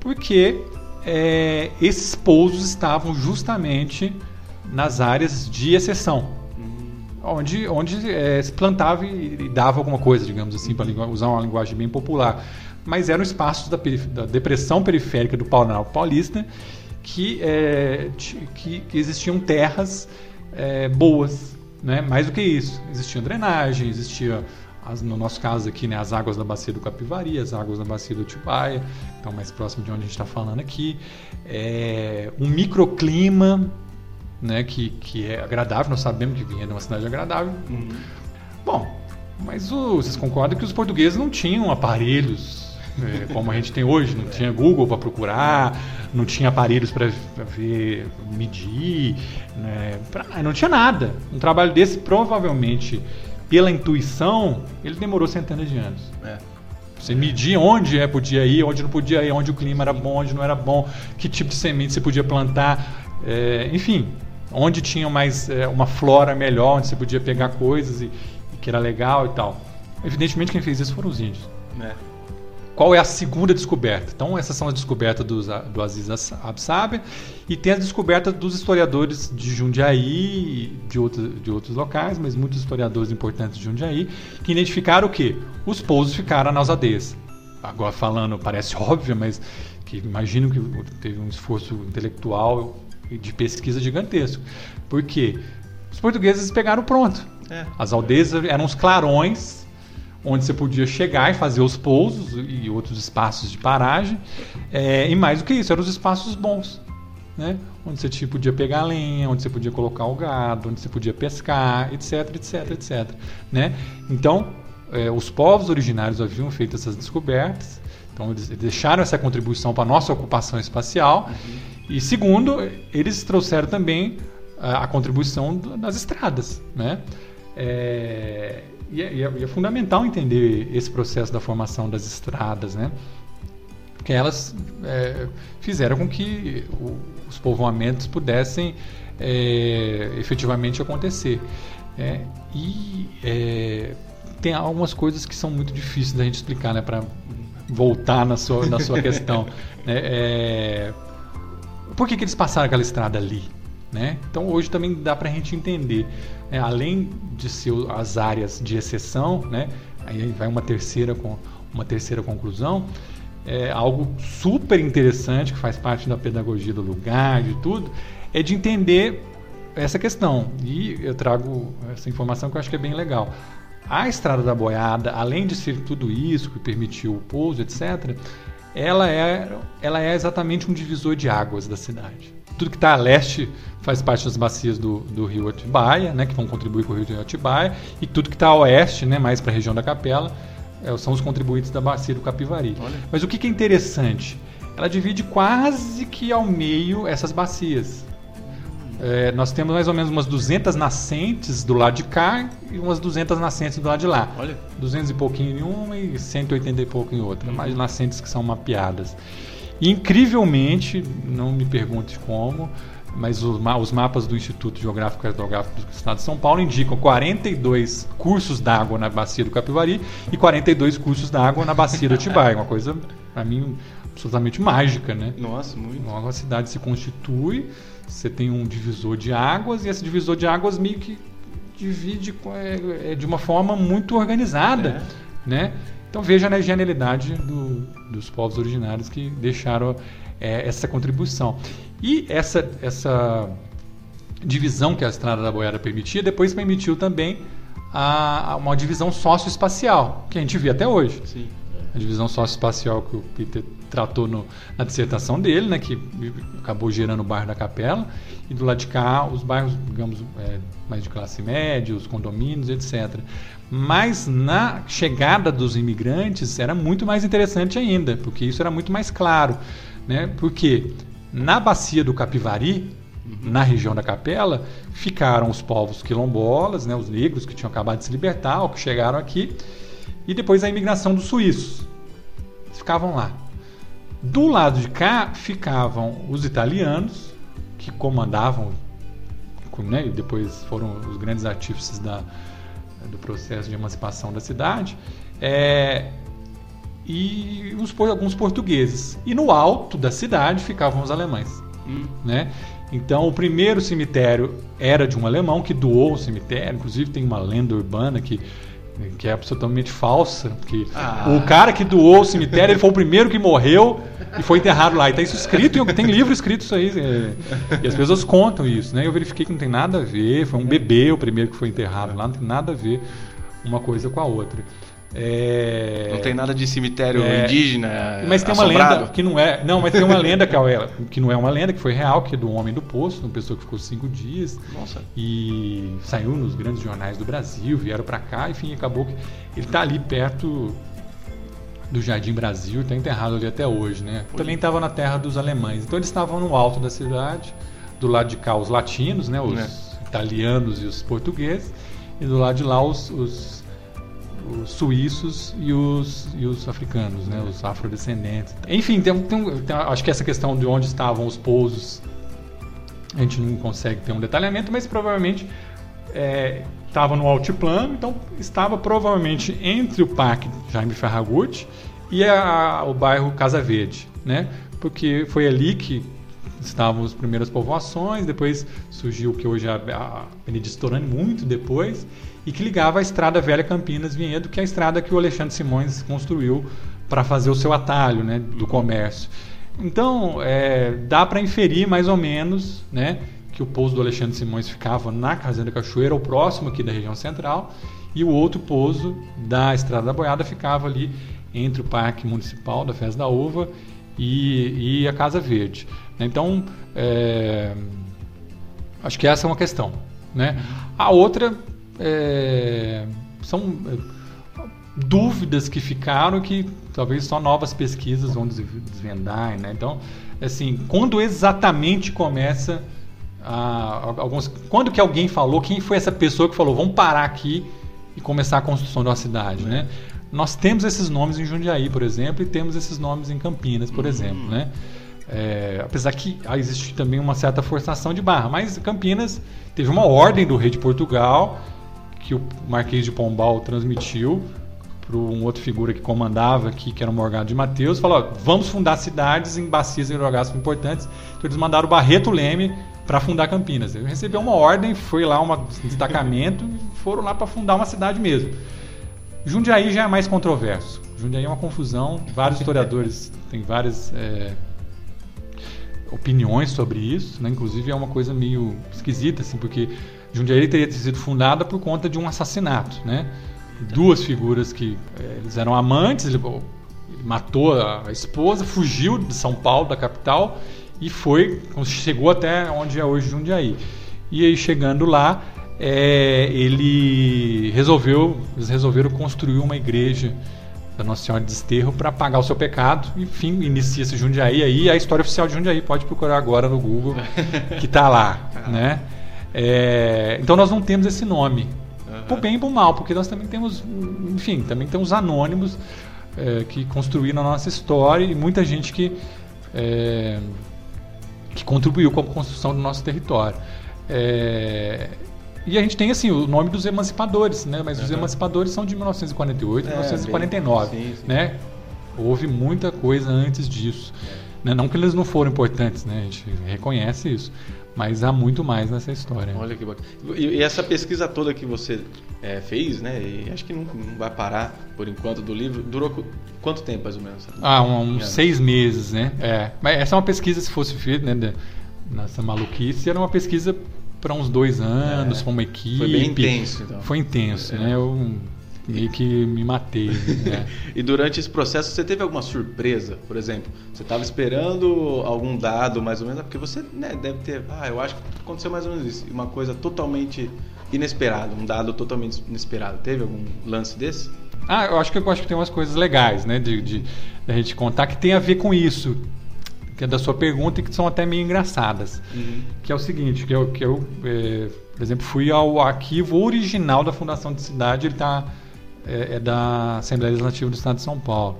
Porque é, esses pousos estavam justamente nas áreas de exceção, onde, onde é, se plantava e, e, dava alguma coisa, digamos assim, para usar uma linguagem bem popular. Mas eram espaços da, da depressão periférica do Planalto Paulista que, é, que, que, existiam terras é, boas, né? mais do que isso. Existia drenagem, existia as, no nosso caso aqui, né, as águas da bacia do Capivari, as águas da bacia do Tibaia, que estão mais próximo de onde a gente está falando aqui. É, um microclima né, que, que é agradável, nós sabemos que Vinhedo é uma cidade agradável. Uhum. Bom, mas o, vocês concordam que os portugueses não tinham aparelhos é, *laughs* como a gente tem hoje, não tinha Google para procurar, não tinha aparelhos para ver, medir, né, pra, não tinha nada. Um trabalho desse provavelmente pela intuição, ele demorou centenas de anos. É. Você medir onde é, podia ir, onde não podia ir, onde o clima era bom, onde não era bom, que tipo de semente você podia plantar, é, enfim, onde tinha mais é, uma flora melhor, onde você podia pegar coisas e, e, que era legal e tal. Evidentemente quem fez isso foram os índios. É. Qual é a segunda descoberta? Então, essas são as descobertas do, do Aziz Absaber e tem as descobertas dos historiadores de Jundiaí e de, outro, de outros locais, mas muitos historiadores importantes de Jundiaí, que identificaram o quê? Os pousos ficaram nas aldeias. Agora falando, parece *laughs* óbvio, mas que imagino que teve um esforço intelectual de pesquisa gigantesco. Por quê? Os portugueses pegaram pronto. É. As aldeias eram os clarões onde você podia chegar e fazer os pousos e outros espaços de paragem. É, e mais do que isso, eram os espaços bons. Né? Onde você tipo, podia pegar lenha, onde você podia colocar o gado, onde você podia pescar, etc, etc, etc. Né? Então, é, os povos originários haviam feito essas descobertas, então eles deixaram essa contribuição para a nossa ocupação espacial. Uhum. E segundo, eles trouxeram também a, a contribuição das estradas. Né? É, e é, e, é, e é, fundamental entender esse processo da formação das estradas, né? Porque elas é, fizeram com que o, os povoamentos pudessem é, efetivamente acontecer. É, e é, tem algumas coisas que são muito difíceis da gente explicar, né? Para voltar na sua, na sua questão. *laughs* Né? Por que, que eles passaram aquela estrada ali? Né? Então hoje também dá para a gente entender, né? além de ser as áreas de exceção, né? aí vai uma terceira, uma terceira conclusão, é algo super interessante que faz parte da pedagogia do lugar, de tudo, é de entender essa questão. E eu trago essa informação que eu acho que é bem legal. A Estrada da Boiada, além de ser tudo isso que permitiu o pouso, etc., ela é, ela é exatamente um divisor de águas da cidade. Tudo que está a leste faz parte das bacias do, do rio Atibaia, né, que vão contribuir com o rio Atibaia, e tudo que está a oeste, né, mais para a região da Capela, é, são os contribuintes da bacia do Capivari. Olha. Mas o que, que é interessante? Ela divide quase que ao meio essas bacias. É, nós temos mais ou menos umas 200 nascentes do lado de cá e umas 200 nascentes do lado de lá. Olha. 200 e pouquinho em uma e 180 e pouco em outra. Uhum. Mais nascentes que são mapeadas. E, incrivelmente, não me pergunte como, mas os, os, mapas do Instituto Geográfico e Cartográfico do Estado de São Paulo indicam 42 cursos d'água na bacia do Capivari e 42 cursos d'água na bacia do Atibaia. Uma coisa, para mim, absolutamente mágica, né? Nossa, muito. Uma cidade se constitui, você tem um divisor de águas e esse divisor de águas meio que divide é, é, de uma forma muito organizada, é. né? Então veja né, a genialidade do, dos povos originários que deixaram é, essa contribuição. E essa, essa divisão que a Estrada da Boiada permitia, depois permitiu também a, a uma divisão socioespacial, que a gente vê até hoje. Sim. A divisão socioespacial que o Peter tratou no, na dissertação dele, né, que acabou gerando o bairro da Capela, e do lado de cá os bairros, digamos, é, mais de classe média, os condomínios, etc. Mas na chegada dos imigrantes era muito mais interessante ainda, porque isso era muito mais claro. Né? Porque na bacia do Capivari, uhum. na região da Capela, ficaram os povos quilombolas, né? os negros que tinham acabado de se libertar, ou que chegaram aqui, e depois a imigração dos suíços. Eles ficavam lá. Do lado de cá ficavam os italianos, que comandavam, né? e depois foram os grandes artífices da, do processo de emancipação da cidade, é, e uns, alguns portugueses. E no alto da cidade ficavam os alemães. Hum. Né? Então, o primeiro cemitério era de um alemão que doou o cemitério. Inclusive, tem uma lenda urbana que, que é absolutamente falsa. Que ah. O cara que doou o cemitério ele foi o primeiro que morreu e foi enterrado lá. E está isso escrito, tem livro escrito isso aí. É, e as pessoas contam isso. Né? Eu verifiquei que não tem nada a ver. Foi um bebê o primeiro que foi enterrado lá, não tem nada a ver uma coisa com a outra. É... Não tem nada de cemitério é... indígena. Mas tem assombrado. uma lenda que não é. Não, mas tem uma *laughs* lenda que, é, que não é uma lenda, que foi real, que é do Homem do Poço, uma pessoa que ficou cinco dias. Nossa. E saiu nos grandes jornais do Brasil, vieram para cá, enfim, acabou que. Ele está ali perto do Jardim Brasil, está enterrado ali até hoje, né? Foi. Também estava na terra dos alemães. Então eles estavam no alto da cidade, do lado de cá os latinos, né? Os é. italianos e os portugueses, e do lado de lá os, os os suíços e os, e os africanos, né, os afrodescendentes. Enfim, tem, tem, tem, acho que essa questão de onde estavam os pousos a gente não consegue ter um detalhamento, mas provavelmente é, estava no altiplano, então estava provavelmente entre o Parque Jaime Ferragut e a, o bairro Casa Verde, né? Porque foi ali que estavam as primeiras povoações, depois surgiu o que hoje é a Avenida Storani, muito depois, e que ligava a Estrada Velha Campinas Vinhedo, que é a estrada que o Alexandre Simões construiu para fazer o seu atalho né, do comércio. Então, é, dá para inferir mais ou menos né, que o pouso do Alexandre Simões ficava na Fazenda Cachoeira, ou próximo aqui da região central, e o outro pouso da Estrada da Boiada ficava ali entre o Parque Municipal da Festa da Uva e, e a Casa Verde. Então, é, acho que essa é uma questão. Né? A outra é, são é, dúvidas que ficaram que talvez só novas pesquisas vão desvendar, né? Então, assim, quando exatamente começa a, alguns, quando que alguém falou, quem foi essa pessoa que falou, vamos parar aqui e começar a construção de uma cidade, né? Nós temos esses nomes em Jundiaí, por exemplo, e temos esses nomes em Campinas, por uhum. exemplo, né? É, apesar que existe também uma certa forçação de barra, mas Campinas teve uma ordem do rei de Portugal que o Marquês de Pombal transmitiu para um outro figura que comandava aqui, que era o Morgado de Mateus, falou: vamos fundar cidades em bacias hidrográficas importantes. Então eles mandaram o Barreto Leme para fundar Campinas. Ele recebeu uma ordem, foi lá um destacamento *laughs* e foram lá para fundar uma cidade mesmo. Jundiaí já é mais controverso. Jundiaí é uma confusão. Vários historiadores *laughs* têm várias é, opiniões sobre isso. Né? Inclusive é uma coisa meio esquisita, assim, porque Jundiaí teria sido fundada por conta de um assassinato, né? Duas figuras que é, eles eram amantes, ele, ele matou a, a esposa, fugiu de São Paulo, da capital, e foi, chegou até onde é hoje Jundiaí. E aí chegando lá, é, ele resolveu, eles resolveram construir uma igreja da Nossa Senhora de Desterro para pagar o seu pecado. Enfim, inicia-se Jundiaí aí, a história oficial de Jundiaí pode procurar agora no Google, *laughs* que está lá, né? É, então nós não temos esse nome. Uhum. Por bem e por mal, porque nós também temos, enfim, também temos anônimos é, que construíram a nossa história e muita gente que, é, que contribuiu com a construção do nosso território. É, e a gente tem assim o nome dos emancipadores, né? Mas uhum. os emancipadores são de 1948, é, 1949, bem, sim, sim. né? Houve muita coisa antes disso. Né? Não que eles não foram importantes, né? a gente reconhece isso, mas há muito mais nessa história. Olha que bacana. E, e essa pesquisa toda que você é, fez, né? E acho que não, não, vai parar por enquanto do livro. Durou quanto tempo mais ou menos? Ah, um, uns seis meses, né? É. Mas essa é uma pesquisa, se fosse feita, né? Nessa maluquice, era uma pesquisa para uns dois anos, é. para uma equipe. Foi bem intenso, então. Foi intenso, é. né? Eu meio que me matei. Né? *laughs* e durante esse processo você teve alguma surpresa? Por exemplo, você estava esperando algum dado mais ou menos? Porque você né, deve ter. Ah, eu acho que aconteceu mais ou menos isso. Uma coisa totalmente inesperada, um dado totalmente inesperado. Teve algum lance desse? Ah, eu acho que eu acho que tem umas coisas legais, né, de, de, de a gente contar que tem a ver com isso, que é da sua pergunta e que são até meio engraçadas. Uhum. Que é o seguinte, que eu, que eu é, por exemplo, fui ao arquivo original da Fundação de Cidade, ele está é, é, da Assembleia Legislativa do Estado de São Paulo.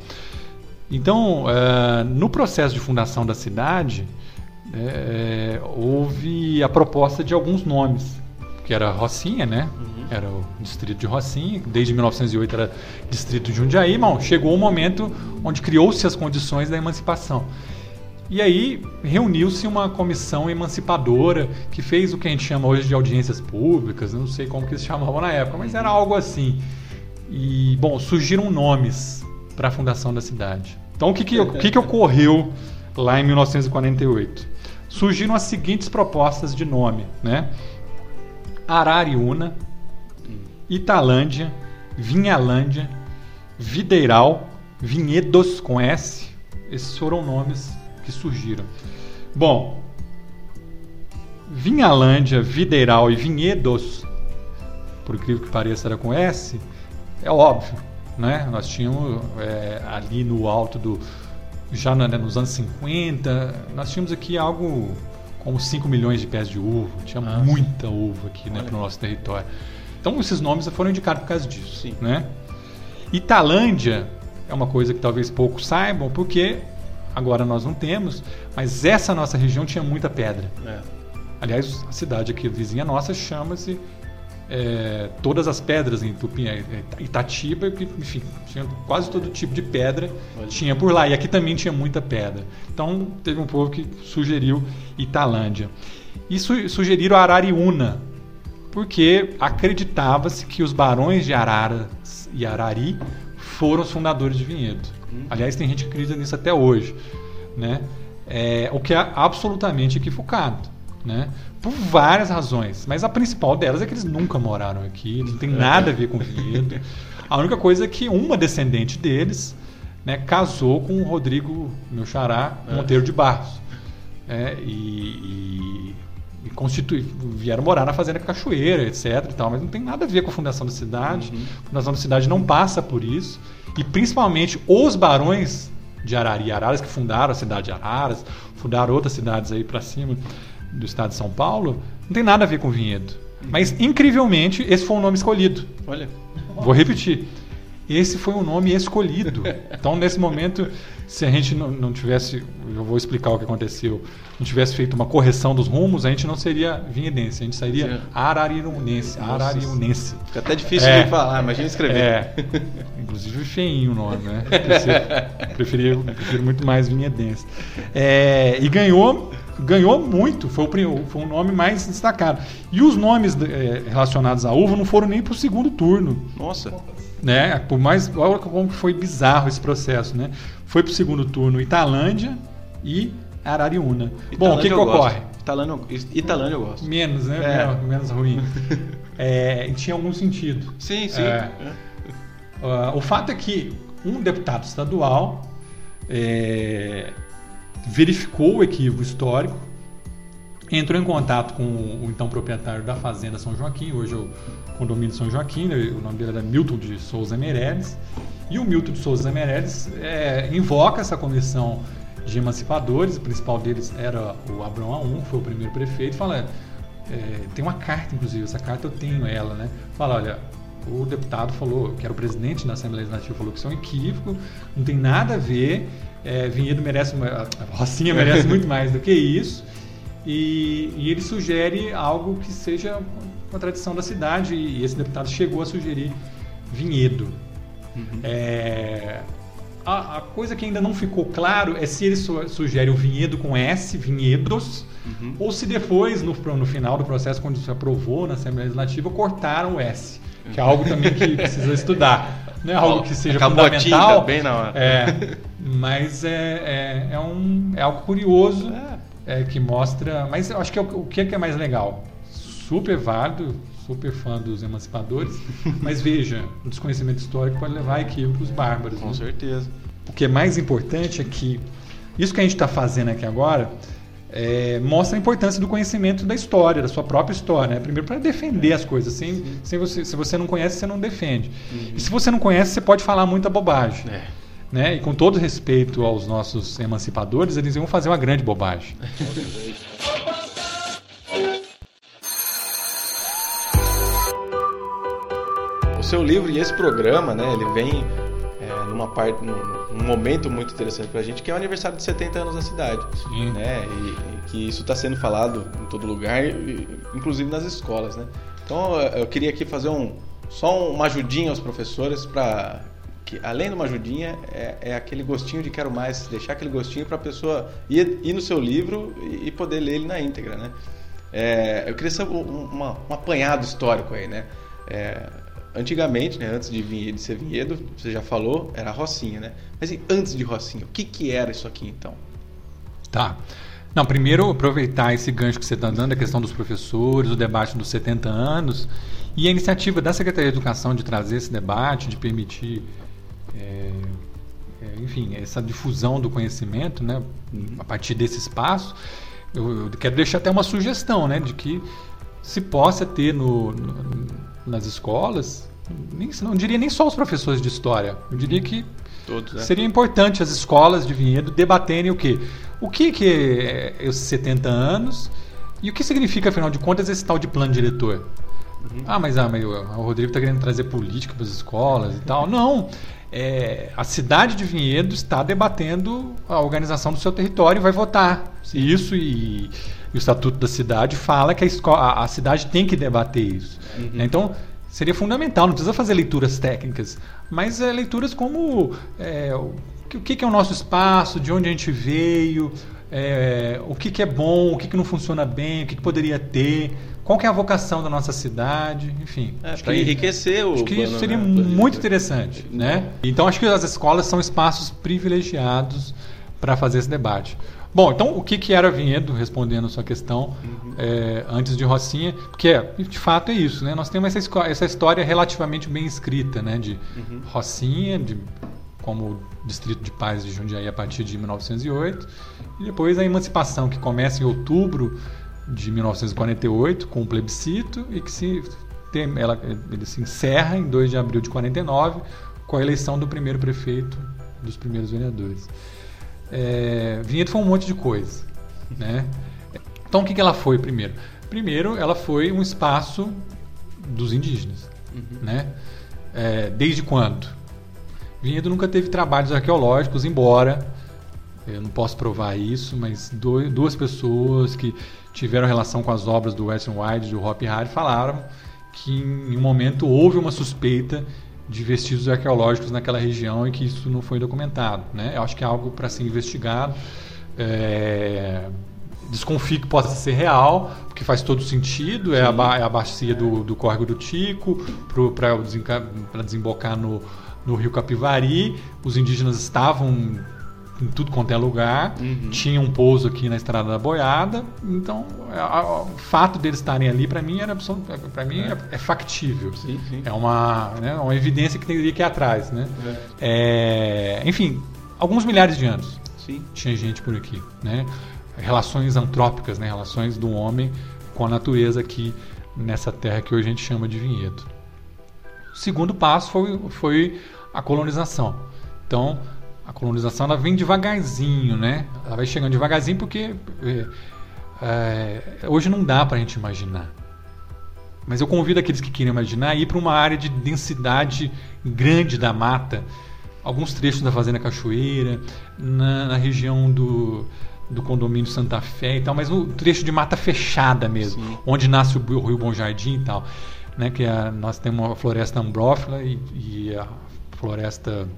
Então, é, no processo de fundação da cidade, é, houve a proposta de alguns nomes, que era Rocinha, né? Uhum. Era o distrito de Rocinha, desde 1908 era distrito de Jundiaí, mas chegou o um momento onde criou-se as condições da emancipação. E aí reuniu-se uma comissão emancipadora que fez o que a gente chama hoje de audiências públicas, não sei como que eles chamavam na época, mas era algo assim. E, bom, surgiram nomes para a fundação da cidade. Então, o que, que, o que, que ocorreu lá em 1948? Surgiram as seguintes propostas de nome, né? Arariuna, Italândia, Vinhalândia, Videiral, Vinhedos com S. Esses foram nomes que surgiram. Bom, Vinhalândia, Videiral e Vinhedos, por incrível que pareça, era com S, é óbvio, né? Nós tínhamos é, ali no alto do. Já né, nos anos 50, nós tínhamos aqui algo como 5 milhões de pés de uva. Tinha ah, muita uva aqui né, para o nosso território. Então esses nomes foram indicados por causa disso. Sim. Né? Italândia é uma coisa que talvez poucos saibam, porque agora nós não temos, mas essa nossa região tinha muita pedra. É. Aliás, a cidade aqui vizinha nossa chama-se é, todas as pedras em Tupim, é, é, Itatiba, enfim, tinha quase todo tipo de pedra Olha. tinha por lá. E aqui também tinha muita pedra. Então teve um povo que sugeriu Italândia. E su sugeriram Arariúna, porque acreditava-se que os barões de Araras e Arari foram os fundadores de Vinhedo. Hum. Aliás, tem gente que acredita nisso até hoje. Né? É, o que é absolutamente equivocado. Né? por várias razões, mas a principal delas é que eles nunca moraram aqui, não tem nada a ver com Vinhedo. A única coisa é que uma descendente deles né, casou com o Rodrigo, meu xará, é. Monteiro de Barros. É, e, e, e constitui, vieram morar na Fazenda Cachoeira, etc. E tal, mas não tem nada a ver com a fundação da cidade. Uhum. A fundação da cidade não passa por isso. E principalmente os barões de Arari e Araras, que fundaram a cidade de Araras, fundaram outras cidades aí para cima do estado de São Paulo, não tem nada a ver com vinhedo. Mas, incrivelmente, esse foi um nome escolhido. Olha. Vou repetir. Esse foi um nome escolhido. Então, nesse momento, se a gente não, não tivesse, eu vou explicar o que aconteceu, não tivesse feito uma correção dos rumos, a gente não seria vinhedense, a gente seria arariunense. Arariunense. Fica até difícil é, de falar, imagina escrever. É. Inclusive feinho o nome, né? Eu prefiro, prefiro muito mais vinhedense. É, e ganhou ganhou muito, foi o, foi o nome mais destacado. E os nomes é, relacionados à uva não foram nem para o segundo turno. Nossa. Né? Por mais olha como foi bizarro esse processo, né? Foi para o segundo turno Italândia e Arariúna. Italândia Bom, o que, que ocorre? Italândia, Italândia eu gosto. Menos, né? É. Menos, menos ruim. *laughs* é, tinha algum sentido. Sim, sim. É. O fato é que um deputado estadual é, verificou o equívoco histórico, entrou em contato com o então proprietário da Fazenda São Joaquim, hoje é o condomínio São Joaquim, né? o nome dele era Milton de Souza Meirelles, e o Milton de Souza Meirelles é, invoca essa comissão de emancipadores, o principal deles era o Abrão A1, que foi o primeiro prefeito, fala, é, tem uma carta, inclusive, essa carta eu tenho ela, né? Fala, olha, o deputado falou, que era o presidente da Assembleia Legislativa, falou que isso é um equívoco, não tem nada a ver, é, Vinhedo merece, a Rocinha merece *laughs* muito mais do que isso. E, e, ele sugere algo que seja uma tradição da cidade, e esse deputado chegou a sugerir Vinhedo. Uhum. É, a, a, coisa que ainda não ficou claro é se ele su sugere o vinhedo com S, vinhedos, uhum. ou se depois, no, no final do processo, quando se aprovou na Assembleia Legislativa, cortaram o S, que é algo também que precisa estudar. Não é algo que seja Acabou fundamental. bem na hora. É, mas é, é, é, um, é algo curioso é. é que mostra. Mas eu acho que é o, o que é, que é mais legal? Super válido, super fã dos emancipadores, *laughs* mas veja, o desconhecimento histórico pode levar a equívocos bárbaros. Com né? certeza. O que é mais importante é que isso que a gente está fazendo aqui agora é, mostra a importância do conhecimento da história, da sua própria história. Né? Primeiro, para defender as coisas. Sem, sem você, se você não conhece, você não defende. Uhum. E se você não conhece, você pode falar muita bobagem. É. Né? E com todo respeito aos nossos emancipadores, eles iam fazer uma grande bobagem. seu livro e esse programa, né, ele vem numa parte, num, num, momento muito interessante para a gente, que é o aniversário de 70 anos da cidade. Sim. Né, e, e que isso está sendo falado em todo lugar, inclusive nas escolas, né. Então eu queria aqui fazer um, só uma ajudinha aos professores para que além de uma ajudinha é, é, aquele gostinho de quero mais, deixar aquele gostinho para a pessoa ir, ir, no seu livro e, e, poder ler ele na íntegra, né? É, eu queria saber um, uma, um apanhado histórico aí, né? É, antigamente, né, antes de, de ser vinhedo, você já falou, era Rocinha, né? Mas e antes de Rocinha, o que, que era isso aqui então? Tá. Não, primeiro aproveitar esse gancho que você está dando, a questão dos professores, o debate dos 70 anos e a iniciativa da Secretaria de Educação de trazer esse debate, de permitir, é, é, enfim, essa difusão do conhecimento, né, a partir desse espaço. Eu, eu, quero deixar até uma sugestão, né, de que se possa ter no nas escolas, nem, não diria nem só os professores de história, eu diria que Todos, né? seria importante as escolas de vinhedo debaterem o quê? O que, que é esses 70 anos e o que significa, afinal de contas, esse tal de plano diretor? Uhum. Ah, mas, ah, mas o Rodrigo está querendo trazer política para as escolas e tal. Não. É, a cidade de Vinhedo está debatendo a organização do seu território e vai votar. Isso e, e o Estatuto da Cidade fala que a, escola, a, cidade tem que debater isso. Uhum. Então, seria fundamental, não precisa fazer leituras técnicas, mas é, leituras como é, o, que, que, é o nosso espaço, de onde a gente veio, é, o que, que, é bom, o que, que não funciona bem, o que, poderia ter, qual é a vocação da nossa cidade, enfim. É, para enriquecer o. Acho que isso seria né? muito interessante, né? Então acho que as escolas são espaços privilegiados para fazer esse debate. Bom, então o que, que era Vinhedo, respondendo a sua questão, uhum. é, antes de Rocinha? Porque, de fato, é isso, né? Nós temos essa, essa história relativamente bem escrita, né? De uhum. Rocinha, de, como distrito de paz de Jundiaí a partir de 1908, e depois a emancipação, que começa em outubro de 1948, com o plebiscito, e que se, tem, ela, ele se encerra em 2 de abril de 49, com a eleição do primeiro prefeito, dos primeiros vereadores. É, Vinhedo foi um monte de coisa. Né? Então, o que, que ela foi primeiro? Primeiro, ela foi um espaço dos indígenas. Uhum. Né? É, desde quando? Vinhedo nunca teve trabalhos arqueológicos, embora eu não posso provar isso, mas dois, duas pessoas que tiveram relação com as obras do Western Wide e do Hop Harry falaram que em um momento houve uma suspeita de vestígios arqueológicos naquela região e que isso não foi documentado. Né? Eu acho que é algo para ser investigado. É... Desconfio que possa ser real, porque faz todo sentido. É a, ba é a, bacia do, do Córrego do Tico para desembocar no, no rio Capivari. Os indígenas estavam em tudo quanto é lugar. Uhum. Tinha um pouso aqui na Estrada da Boiada. Então, o fato deles estarem ali, para mim, era para mim é. é, factível. Sim, sim. É uma, né, uma evidência que teria que ir atrás. Né? É. É, enfim, alguns milhares de anos sim. tinha gente por aqui. Né? Relações antrópicas, né? relações do homem com a natureza aqui nessa terra que hoje a gente chama de vinhedo. O segundo passo foi, foi a colonização. Então, a colonização ela vem devagarzinho, né? Ela vai chegando devagarzinho porque é, hoje não dá para a gente imaginar. Mas eu convido aqueles que querem imaginar a ir para uma área de densidade grande da mata, alguns trechos da Fazenda Cachoeira, na, na região do, do condomínio Santa Fé e tal, mas no trecho de mata fechada mesmo, Sim. onde nasce o, o Rio Bom Jardim e tal. Né, que é, nós temos a floresta ambrófila e, e a floresta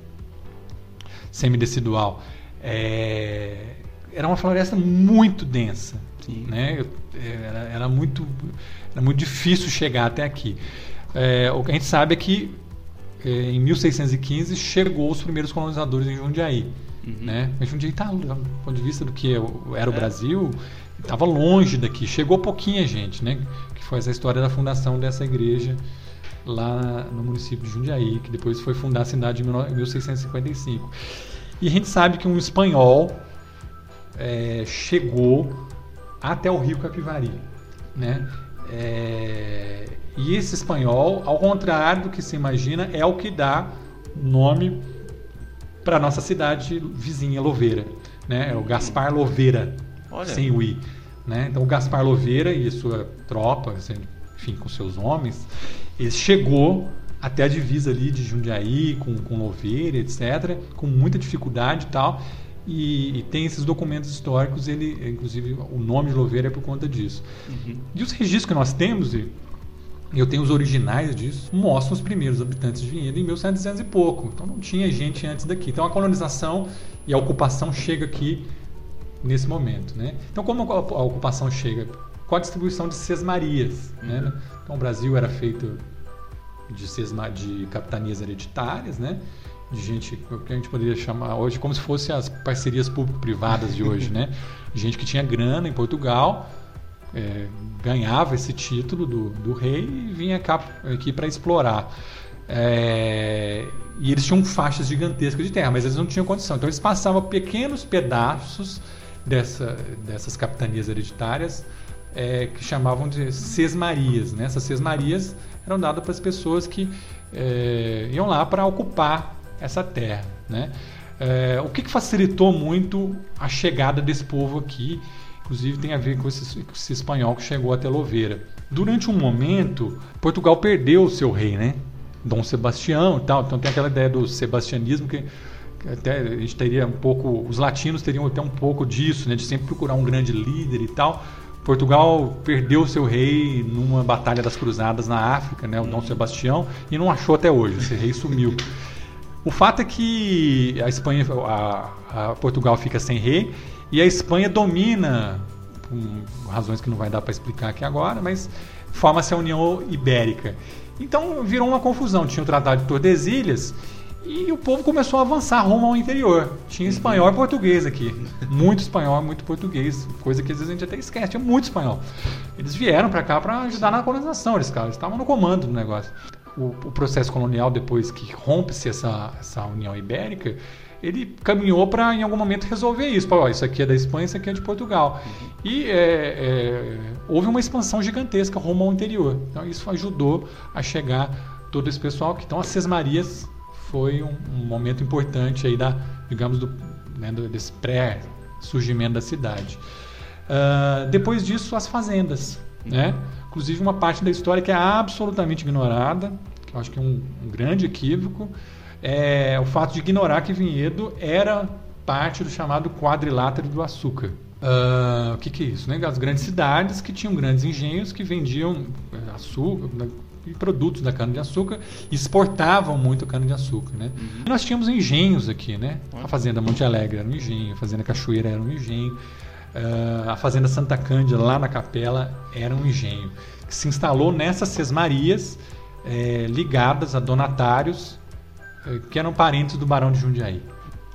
semidecidual. É, era uma floresta muito densa. Né? Era, era, muito, era muito difícil chegar até aqui. É, o que a gente sabe é que é, em 1615 chegou os primeiros colonizadores em Jundiaí. Uhum. Né? Mas Jundiaí está, do ponto de vista do que era o é. Brasil, estava longe daqui. Chegou pouquinha gente, né? que foi essa história da fundação dessa igreja lá no município de Jundiaí, que depois foi fundar a cidade em 1655. E a gente sabe que um espanhol é, chegou até o rio Capivari, né? É, e esse espanhol, ao contrário do que se imagina, é o que dá nome para a nossa cidade vizinha, Louveira. Né? É o Gaspar Louveira, Olha. sem o I. Né? Então, o Gaspar Louveira e sua tropa, assim, enfim, com seus homens, ele chegou até a divisa ali de Jundiaí, com, com Louveira, etc., com muita dificuldade e tal. E, e, tem esses documentos históricos, ele, inclusive o nome de Louveira é por conta disso. Uhum. E os registros que nós temos, e eu tenho os originais disso, mostram os primeiros habitantes de Vinhedo em 1700 e pouco. Então não tinha gente antes daqui. Então a colonização e a ocupação chega aqui nesse momento. Né? Então como a ocupação chega? Com a distribuição de sesmarias. Né? Então o Brasil era feito de, sesma, de capitanias hereditárias, né? de gente que a gente poderia chamar hoje como se fossem as parcerias público-privadas de hoje, né? *laughs* Gente que tinha grana em Portugal, é, ganhava esse título do, do rei e vinha cá, aqui para explorar. É, e eles tinham faixas gigantescas de terra, mas eles não tinham condição. Então eles passavam pequenos pedaços dessa, dessas capitanias hereditárias é, que chamavam de sesmarias. Né? Essas sesmarias eram dadas para as pessoas que é, iam lá para ocupar essa terra. Né? É, o que, que, facilitou muito a chegada desse povo aqui, inclusive tem a ver com esse, com esse espanhol que chegou até Louveira. Durante um momento, Portugal perdeu o seu rei, né? Dom Sebastião e tal. Então tem aquela ideia do sebastianismo que, até a gente teria um pouco, os latinos teriam até um pouco disso, né? De sempre procurar um grande líder e tal. Portugal perdeu seu rei numa batalha das cruzadas na África, né, o Dom Sebastião, e não achou até hoje. Esse rei sumiu. O fato é que a Espanha, a, a Portugal fica sem rei e a Espanha domina, por razões que não vai dar para explicar aqui agora, mas forma-se a União Ibérica. Então virou uma confusão. Tinha o Tratado de Tordesilhas e o povo começou a avançar rumo ao interior. Tinha espanhol e português aqui. Muito espanhol, muito português. Coisa que às vezes a gente até esquece. Tinha muito espanhol. Eles vieram para cá para ajudar na colonização. Eles, cara, estavam no comando do negócio o, o processo colonial, depois que rompe-se essa, essa União Ibérica, ele caminhou para, em algum momento, resolver isso. Para, isso aqui é da Espanha, isso aqui é de Portugal. Uhum. E é, é, houve uma expansão gigantesca rumo ao interior. Então, isso ajudou a chegar todo esse pessoal. Então, as Sesmarias foi um, um momento importante aí da, digamos, do, né, desse pré-surgimento da cidade. Uh, depois disso, as fazendas. Né? Inclusive, uma parte da história que é absolutamente ignorada, que eu acho que é um, um grande equívoco, é o fato de ignorar que Vinhedo era parte do chamado quadrilátero do açúcar. Uh, o que, que, é isso? Né? As grandes cidades que tinham grandes engenhos que vendiam é, açúcar né, e produtos da cana-de-açúcar exportavam muito cana-de-açúcar. Né? Uhum. nós tínhamos engenhos aqui. Né? A Fazenda Monte Alegre era um engenho, a Fazenda Cachoeira era um engenho. Uh, a Fazenda Santa Cândida, lá na Capela, era um engenho que se instalou nessas sesmarias é, ligadas a donatários é, que eram parentes do Barão de Jundiaí.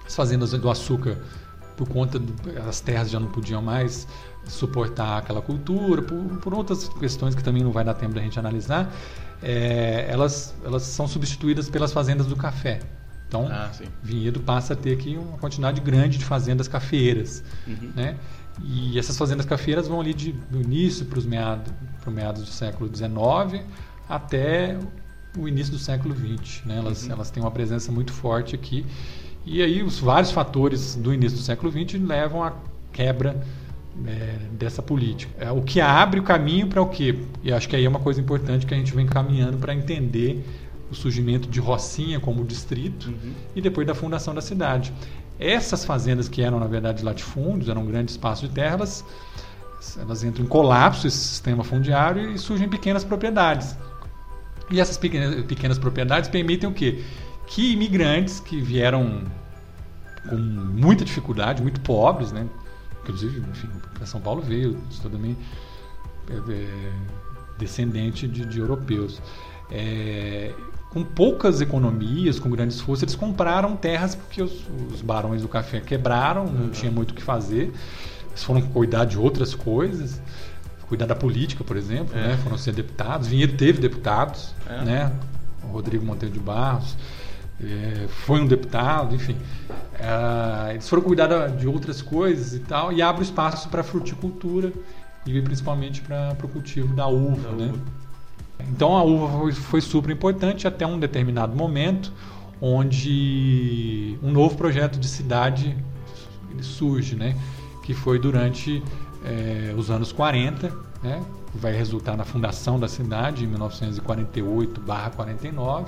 As fazendas do açúcar, por conta das terras já não podiam mais suportar aquela cultura, por, por, outras questões que também não vai dar tempo da gente analisar, é, elas, elas são substituídas pelas fazendas do café. Então, ah, Vinhedo passa a ter aqui uma quantidade grande de fazendas cafeeiras. Uhum. Né? E essas fazendas cafeiras vão ali de, do início para os meados, meados do século XIX até o início do século XX. Né? Elas, uhum. elas têm uma presença muito forte aqui. E aí os vários fatores do início do século XX levam à quebra é, dessa política. É, o que abre o caminho para o quê? E acho que aí é uma coisa importante que a gente vem caminhando para entender o surgimento de Rocinha como distrito uhum. e depois da fundação da cidade. Essas fazendas que eram, na verdade, latifúndios, eram grandes espaços de terra, elas, elas entram em colapso, esse sistema fundiário, e surgem pequenas propriedades. E essas pequenas, pequenas propriedades permitem o quê? Que imigrantes que vieram com muita dificuldade, muito pobres, né? Inclusive, enfim, para São Paulo veio também é, é, descendente de, de europeus. É, com poucas economias, com grande esforço, eles compraram terras porque os, os barões do café quebraram, não uhum. tinha muito o que fazer. Eles foram cuidar de outras coisas, cuidar da política, por exemplo, é. né? foram ser deputados. Vinhedo teve deputados, é. né? O Rodrigo Monteiro de Barros foi um deputado, enfim. É, eles foram cuidar de outras coisas e tal, e abre espaço para a fruticultura e principalmente para o cultivo da uva, da né? Uva. Então a uva foi, foi super importante até um determinado momento, onde um novo projeto de cidade surge, né? que foi durante é, os anos 40, né? vai resultar na fundação da cidade em 1948/49.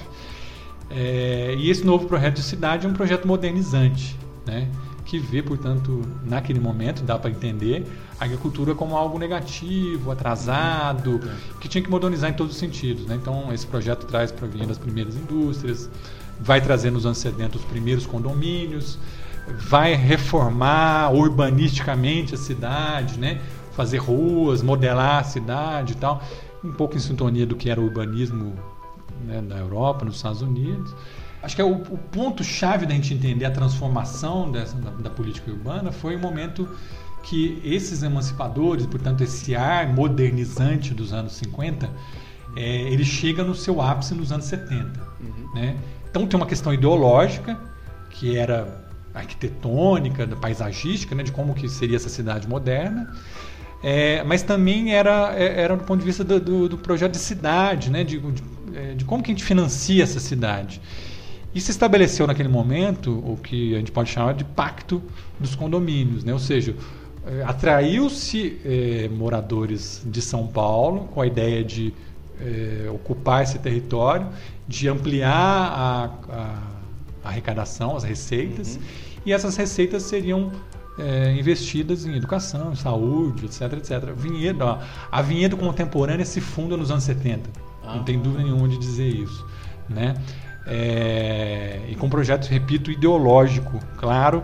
É, e esse novo projeto de cidade é um projeto modernizante, né? que vê, portanto, naquele momento, dá para entender, a agricultura como algo negativo, atrasado, que tinha que modernizar em todos os sentidos. Né? Então, esse projeto traz para vir das primeiras indústrias, vai trazer nos anos 70 os primeiros condomínios, vai reformar urbanisticamente a cidade, né? fazer ruas, modelar a cidade e tal, um pouco em sintonia do que era o urbanismo né, na Europa, nos Estados Unidos. Acho que é o, o ponto-chave da gente entender a transformação dessa, da, da, política urbana foi o momento que esses emancipadores, portanto, esse ar modernizante dos anos 50, é, ele chega no seu ápice nos anos 70. Uhum. Né? Então tem uma questão ideológica, que era arquitetônica, paisagística, né, de como que seria essa cidade moderna. É, mas também era, é, era do ponto de vista do, do, do projeto de cidade, né, de, de, de, como que a gente financia essa cidade. E se estabeleceu naquele momento o que a gente pode chamar de pacto dos condomínios, né? ou seja, é, atraiu-se é, moradores de São Paulo com a ideia de é, ocupar esse território, de ampliar a, a, arrecadação, as receitas, uhum. e essas receitas seriam é, investidas em educação, saúde, etc, etc. Vinhedo, ó, a Vinhedo contemporânea se funda nos anos 70, ah. não tem dúvida nenhuma de dizer isso, né? É, e com um projeto, repito, ideológico, claro,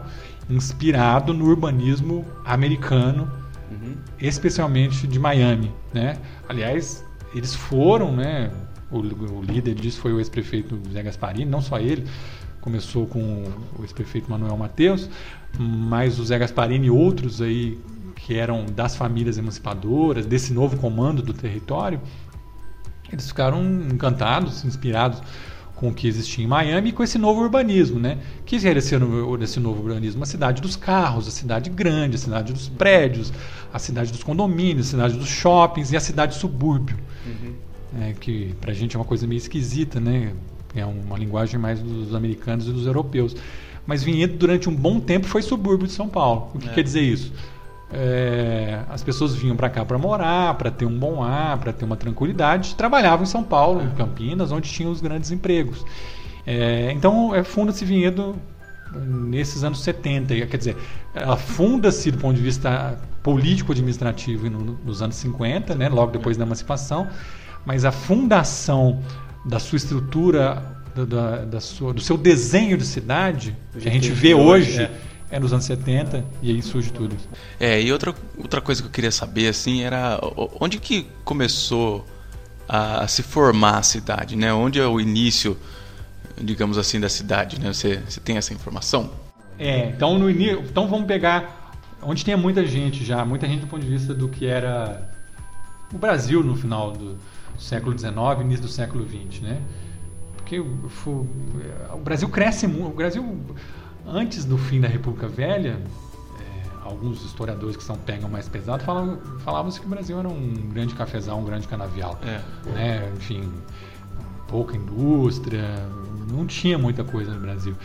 inspirado no urbanismo americano, uhum. especialmente de Miami. Né? Aliás, eles foram, né? O, o líder disso foi o ex-prefeito Zé Gasparini, não só ele, começou com o ex-prefeito Manuel Mateus, mas o Zé Gasparini e outros aí que eram das famílias emancipadoras, desse novo comando do território, eles ficaram encantados, inspirados com o que existia em Miami e com esse novo urbanismo, né? Que era esse, esse novo urbanismo? A cidade dos carros, a cidade grande, a cidade dos prédios, a cidade dos condomínios, a cidade dos shoppings e a cidade subúrbio. Uhum. É, que pra gente é uma coisa meio esquisita, né? É uma linguagem mais dos americanos e dos europeus. Mas Vinhedo, durante um bom tempo, foi subúrbio de São Paulo. O que é. quer dizer isso? É, as pessoas vinham para cá para morar, para ter um bom ar, para ter uma tranquilidade, trabalhavam em São Paulo, em Campinas, onde tinham os grandes empregos. É, então, é, funda-se Vinhedo nesses anos 70. Quer dizer, ela funda-se do ponto de vista político-administrativo no, nos anos 50, né, logo depois da emancipação, mas a fundação da sua estrutura, da, da, da sua, do seu desenho de cidade, que a gente vê hoje. É é nos anos 70 e aí surge tudo. É, e outra, outra coisa que eu queria saber, assim, era onde que começou a, a se formar a cidade, né? Onde é o início, digamos assim, da cidade, né? Você, você tem essa informação? É, então no início, então vamos pegar onde tinha muita gente já, muita gente do ponto de vista do que era o Brasil no final do século XIX, início do século XX, né? Porque o, o Brasil cresce muito, o Brasil antes do fim da República Velha, é, alguns historiadores que são pegam mais pesado falavam, falavam que o Brasil era um grande cafezal, um grande canavial. É. Né? Enfim, pouca indústria, não tinha muita coisa no Brasil.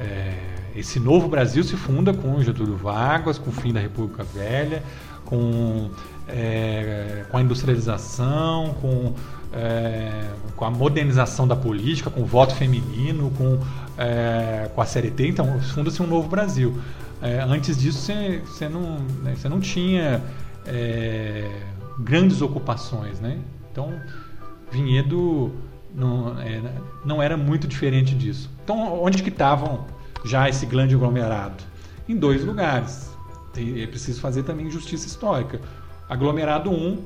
É, esse novo Brasil se funda com Getúlio Vargas, com o fim da República Velha, com, é, com a industrialização, com é, com a modernização da política, com o voto feminino, com, é, com a CLT, então funda-se um novo Brasil. É, antes disso, você não, né, não tinha é, grandes ocupações. Né? Então, Vinhedo não, é, não era muito diferente disso. Então, onde que estavam já esse grande aglomerado? Em dois lugares. É preciso fazer também justiça histórica. Aglomerado 1,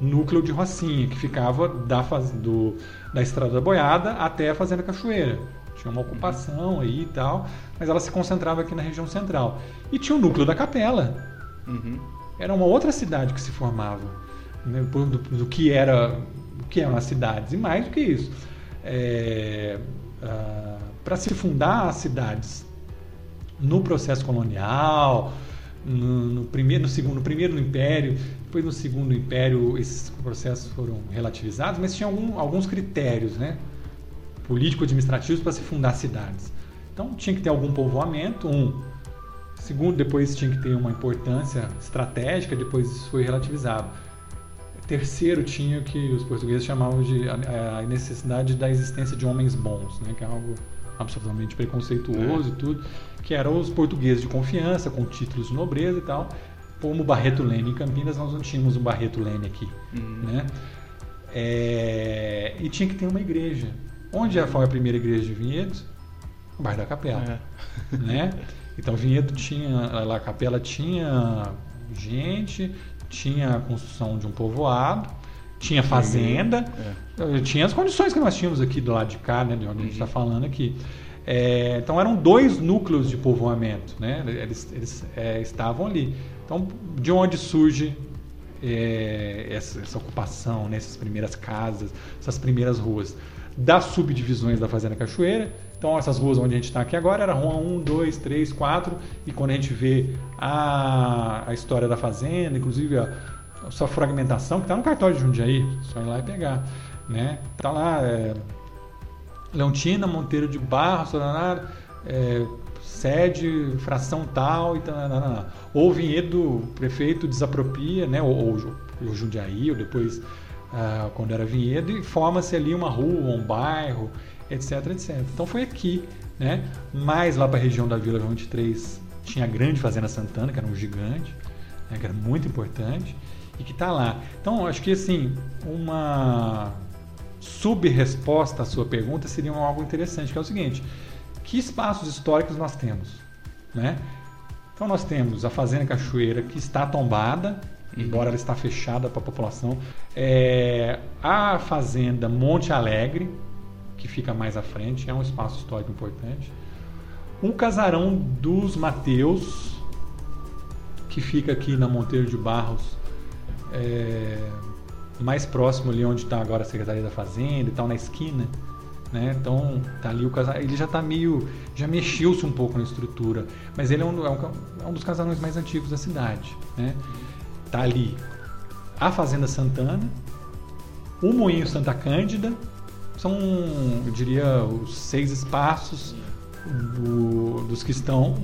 núcleo de Rocinha, que ficava da, do, da Estrada da Boiada até a Fazenda Cachoeira. Tinha uma ocupação aí e tal, mas ela se concentrava aqui na região central. E tinha o núcleo da Capela. Uhum. Era uma outra cidade que se formava, né, do, do, que era o que eram as cidades. E mais do que isso, é, ah, para se fundar as cidades no processo colonial, no, no, primeiro, no segundo, no primeiro no Império, depois no segundo Império esses processos foram relativizados, mas tinha algum, alguns critérios, né, político-administrativos para se fundar cidades. Então tinha que ter algum povoamento, um. Segundo, depois tinha que ter uma importância estratégica, depois isso foi relativizado. Terceiro, tinha o que os portugueses chamavam de a necessidade da existência de homens bons, né, que é algo absolutamente preconceituoso é. e tudo, que eram os portugueses de confiança, com títulos de nobreza e tal. Como Barreto Lene em Campinas, nós não tínhamos um Barreto Lene aqui. Uhum. Né? É... E tinha que ter uma igreja. Onde foi a primeira igreja de Vinhedos? O bairro da Capela. É. Né? Então Vinhedo tinha, lá a Capela tinha gente, tinha a construção de um povoado, tinha fazenda, é. tinha as condições que nós tínhamos aqui do lado de cá, né, de onde a gente está uhum. falando aqui. É, então eram dois núcleos de povoamento, né? Eles, eles é, estavam ali. Então, de onde surge é, essa, essa, ocupação, né? essas primeiras casas, essas primeiras ruas? Das subdivisões da Fazenda Cachoeira. Então, essas ruas onde a gente está aqui agora era rua 1, 2, 3, 4. E quando a gente vê a, a história da Fazenda, inclusive a, a sua fragmentação, que está no cartório de Jundiaí, só ir lá e pegar. Né? Tá lá é, Leontina Monteiro de Barros, é, sede, fração tal e tal. Ou o vinhedo, o prefeito desapropria, né? ou, ou o Jundiaí, ou depois ah, quando era vinhedo, e forma-se ali uma rua, um bairro, etc, etc. Então foi aqui, né? Mais lá para a região da Vila 23 tinha a grande Fazenda Santana, que era um gigante, né? que era muito importante e que está lá. Então, acho que assim, uma sub-resposta à sua pergunta seria algo interessante, que é o seguinte: que espaços históricos nós temos? Né? Então, nós temos a Fazenda Cachoeira, que está tombada. Embora ela está fechada para a população. É, a Fazenda Monte Alegre, que fica mais à frente, é um espaço histórico importante. O Casarão dos Mateus, que fica aqui na Monteiro de Barros, é, mais próximo ali onde está agora a Secretaria da Fazenda e tal, na esquina. Né? Então tá ali o casarão, ele já está meio, já mexeu-se um pouco na estrutura, mas ele é um, é um, é um dos casarões mais antigos da cidade, né? Tá ali a Fazenda Santana, o Moinho Santa Cândida, são, eu diria, os seis espaços do, dos que estão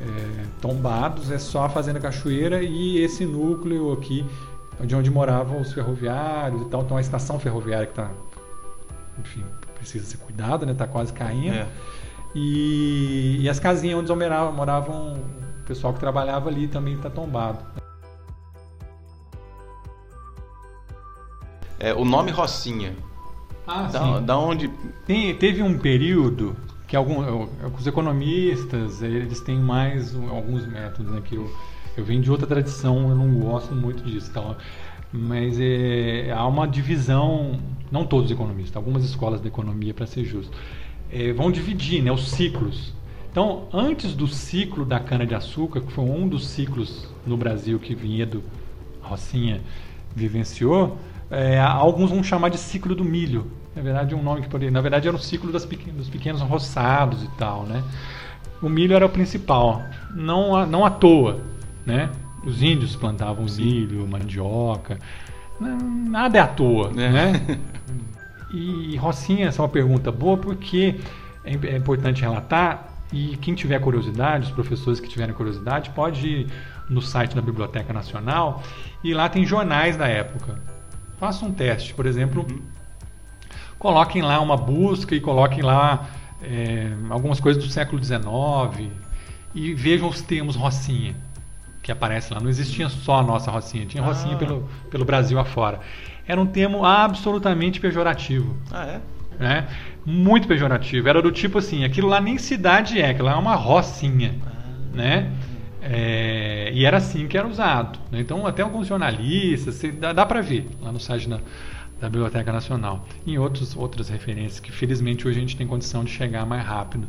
é, tombados, é só a Fazenda Cachoeira e esse núcleo aqui, de onde moravam os ferroviários e tal. Então a estação ferroviária que está, enfim, precisa ser cuidada, né? Está quase caindo. É. E, e, as casinhas onde moravam, moravam o pessoal que trabalhava ali também está tombado. É, o nome Rocinha. Ah, da, sim. da onde. Tem, teve um período que alguns os economistas eles têm mais alguns métodos né, que eu, eu venho de outra tradição eu não gosto muito disso tá? mas é, há uma divisão não todos os economistas algumas escolas de economia para ser justo é, vão dividir né, os ciclos então antes do ciclo da cana de açúcar que foi um dos ciclos no Brasil que Vinhedo Rocinha vivenciou é, alguns vão chamar de ciclo do milho na verdade, um nome que poderia. Na verdade, era o ciclo dos pequenos roçados e tal, né? O milho era o principal, não, não à toa, né? Os índios plantavam Sim. milho, mandioca, nada é à toa, é. né? *laughs* E Rocinha, essa é uma pergunta boa porque é, é importante relatar e quem tiver curiosidade, os professores que tiverem curiosidade, pode ir no site da Biblioteca Nacional e lá tem jornais da época. Faça um teste, por exemplo, uhum coloquem lá uma busca e coloquem lá é, algumas coisas do século XIX e vejam os termos Rocinha que aparece lá. Não existia só a nossa Rocinha, tinha Rocinha ah. pelo, pelo Brasil afora. Era um termo absolutamente pejorativo. Ah, é? né? Muito pejorativo. Era do tipo assim, aquilo lá nem cidade é, aquilo lá é uma rocinha, né? É, e era assim que era usado. Né? Então, até alguns jornalistas, dá, dá para ver lá no site da, da Biblioteca Nacional. Em outros, outras referências que, felizmente, hoje a gente tem condição de chegar mais rápido.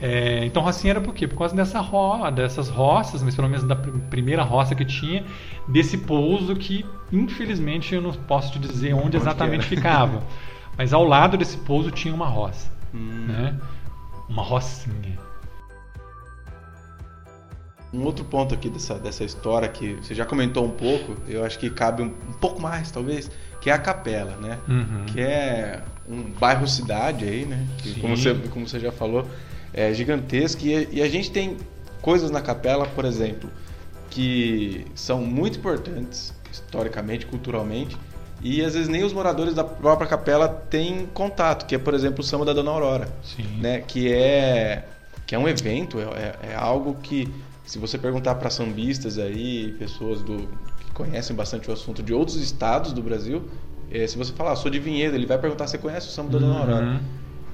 É, então, rocinha era por quê? Por causa dessa ro dessas roças, mas pelo menos da pr primeira roça que tinha, desse pouso que, infelizmente, eu não posso te dizer onde, onde exatamente ficava. *laughs* Mas ao lado desse pouso tinha uma roça. Hum. Né? Uma rocinha. Um outro ponto aqui dessa, dessa história que você já comentou um pouco, eu acho que cabe um, um pouco mais, talvez, que é a Capela, né? Uhum. Que é um bairro cidade aí, né? Que, como, você, como você já falou, é gigantesco. E, e a gente tem coisas na Capela, por exemplo, que são muito importantes historicamente, culturalmente, e às vezes nem os moradores da própria capela têm contato, que é, por exemplo, o Samba da Dona Aurora, Sim. né? Que é que é um evento, é, é algo que se você perguntar para sambistas aí, pessoas do, que conhecem bastante o assunto de outros estados do Brasil, é, se você falar, ah, sou de Vinhedo, ele vai perguntar se conhece o samba da Dona Aurora. Uhum.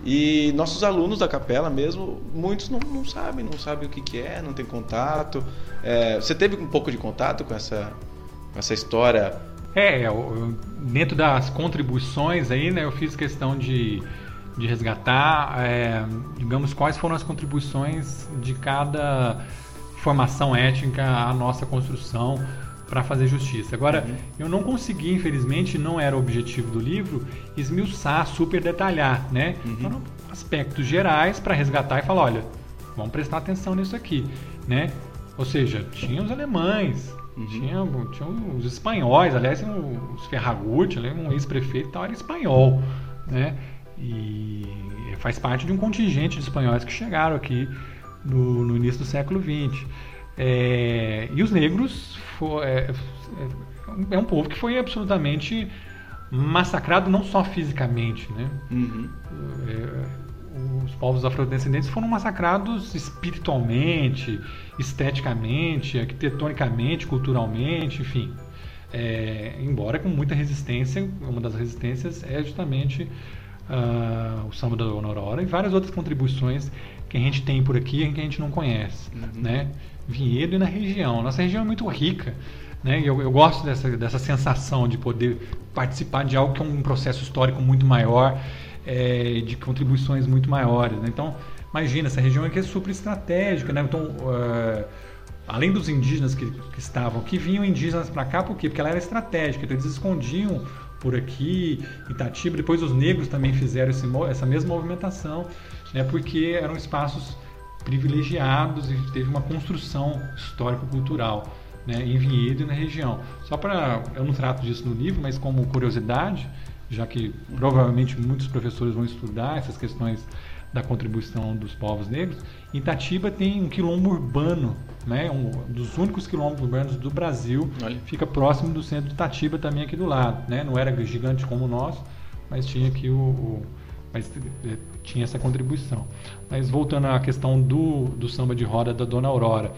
E nossos alunos da capela mesmo, muitos não, não sabem, não sabem o que, que é, não tem contato. É, você teve um pouco de contato com essa, com essa história? É, eu, dentro das contribuições aí, né, eu fiz questão de, de resgatar, é, digamos, quais foram as contribuições de cada formação étnica à nossa construção para fazer justiça. Agora, uhum. eu não consegui, infelizmente, não era o objetivo do livro, esmiuçar, super detalhar, né? Uhum. Foram aspectos gerais para resgatar e falar, olha, vamos prestar atenção nisso aqui, né? Ou seja, tinha os alemães, uhum. tinha, tinha os espanhóis, aliás, os Ferragutti, um ex-prefeito tal, era espanhol, né? E faz parte de um contingente de espanhóis que chegaram aqui no, no início do século XX. É, e os negros foi, é, é, um povo que foi absolutamente massacrado não só fisicamente, né? Uhum. É, os povos afrodescendentes foram massacrados espiritualmente, esteticamente, arquitetonicamente, culturalmente, enfim. É, embora com muita resistência, uma das resistências é justamente uh, o samba da Dona Aurora e várias outras contribuições que a gente tem por aqui e que a gente não conhece, uhum. né? Vinhedo e na região. Nossa região é muito rica, né? Eu, eu gosto dessa, dessa sensação de poder participar de algo que é um processo histórico muito maior, é, de contribuições muito maiores. Né? Então, imagina, essa região aqui é super estratégica, né? Então, uh, além dos indígenas que, que estavam, que vinham indígenas para cá, por quê? Porque ela era estratégica, então eles escondiam por aqui, Itatiba, depois os negros também fizeram esse, essa mesma movimentação né, porque eram espaços privilegiados e teve uma construção histórico-cultural né, em Vinhedo e na região. Só para. Eu não trato disso no livro, mas como curiosidade, já que provavelmente muitos professores vão estudar essas questões da contribuição dos povos negros, Itatiba tem um quilombo urbano, né, um dos únicos quilombos urbanos do Brasil, Olha. fica próximo do centro de Itatiba também aqui do lado. Né, não era gigante como o nosso, mas tinha aqui o, o mas eh, tinha essa contribuição. Mas voltando à questão do, do samba de roda da Dona Aurora,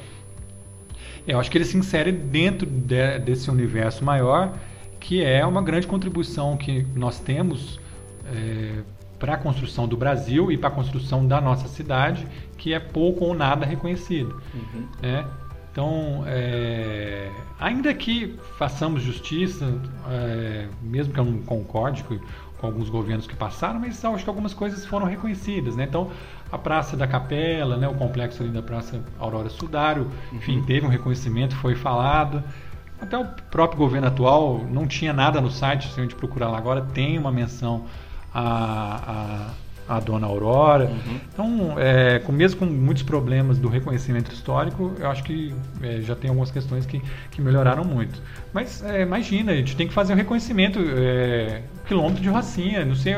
eu acho que ele se insere dentro de, desse universo maior, que é uma grande contribuição que nós temos é, para a construção do Brasil e para a construção da nossa cidade, que é pouco ou nada reconhecido. Uhum. Né? Então, é, ainda que façamos justiça, é, mesmo que eu não concorde com, com alguns governos que passaram, mas acho que algumas coisas foram reconhecidas, né? Então, a Praça da Capela, né, o complexo ali da Praça Aurora Sudário, uhum. enfim, teve um reconhecimento, foi falado. Até o próprio governo atual não tinha nada no site, se a gente procurar lá agora, tem uma menção a, a a Dona Aurora. Uhum. Então, é, com, mesmo com muitos problemas do reconhecimento histórico, eu acho que é, já tem algumas questões que, que melhoraram muito. Mas é, imagina, a gente tem que fazer um reconhecimento é, quilômetro de Rocinha, não sei,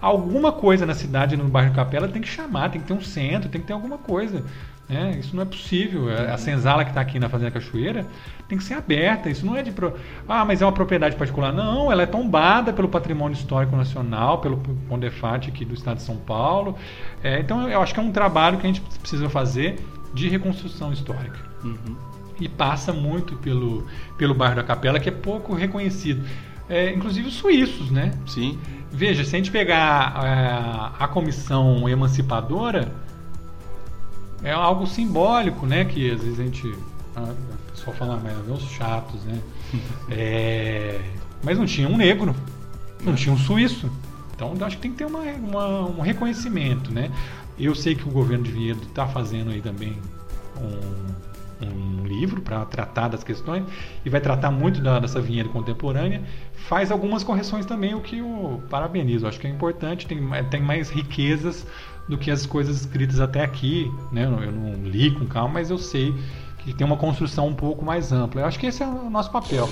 alguma coisa na cidade, no bairro Capela, tem que chamar, tem que ter um centro, tem que ter alguma coisa. É, isso não é possível. A senzala que está aqui na Fazenda Cachoeira tem que ser aberta. Isso não é de. Pro... Ah, mas é uma propriedade particular. Não, ela é tombada pelo Patrimônio Histórico Nacional, pelo Condefat aqui do Estado de São Paulo. É, então, eu acho que é um trabalho que a gente precisa fazer de reconstrução histórica. Uhum. E passa muito pelo, pelo bairro da Capela, que é pouco reconhecido. é, inclusive os suíços, né? Sim. Veja, se a gente pegar é, a comissão emancipadora, é algo simbólico, né? Que às vezes a gente. A pessoa fala, mas é uns chatos, né? *laughs* É, mas não tinha um negro, não tinha um suíço. Então acho que tem que ter uma, uma, um reconhecimento, né? Eu sei que o governo de Vinhedo está fazendo aí também um, um livro para tratar das questões e vai tratar muito da, dessa vinheta contemporânea. Faz algumas correções também, o que eu parabenizo. Acho que é importante, tem, tem mais riquezas do que as coisas escritas até aqui. Né? Eu não li com calma, mas eu sei que tem uma construção um pouco mais ampla. Eu acho que esse é o nosso papel.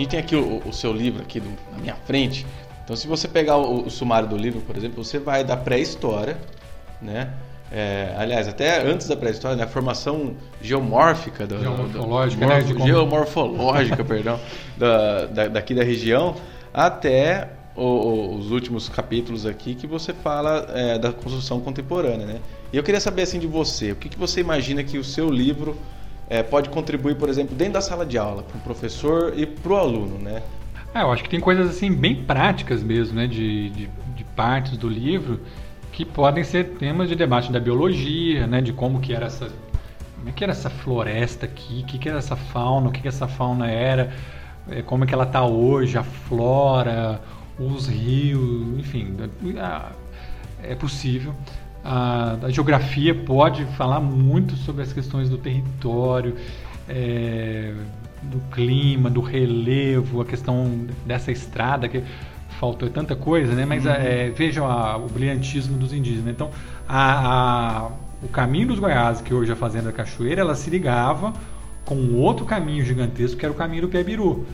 gente tem aqui o, o seu livro aqui do, na minha frente. Então, se você pegar o, o sumário do livro, por exemplo, você vai da pré-história, né? É, aliás, até antes da pré-história, né, a formação geomórfica, do, geomorfológica, do, do, né, geomorfológica, *laughs* perdão, da, da, daqui da região, até o, os últimos capítulos aqui que você fala é, da construção contemporânea, né? E eu queria saber assim de você, o que, que você imagina que o seu livro é, pode contribuir, por exemplo, dentro da sala de aula, para o professor e para o aluno, né? É, eu acho que tem coisas assim bem práticas mesmo, né, de, de, de, partes do livro que podem ser temas de debate da biologia, né, de como que era essa, como é que era essa floresta aqui, o que, que era essa fauna, o que, que essa fauna era, é, como é que ela está hoje, a flora, os rios, enfim, é possível. A, a, geografia pode falar muito sobre as questões do território, é, do clima, do relevo, a questão dessa estrada que faltou tanta coisa, né? Mas uhum. é, vejam a, o brilhantismo dos indígenas. Então, a, o caminho dos Goiás, que hoje é a Fazenda Cachoeira, ela se ligava com outro caminho gigantesco, que era o caminho do Piabiru.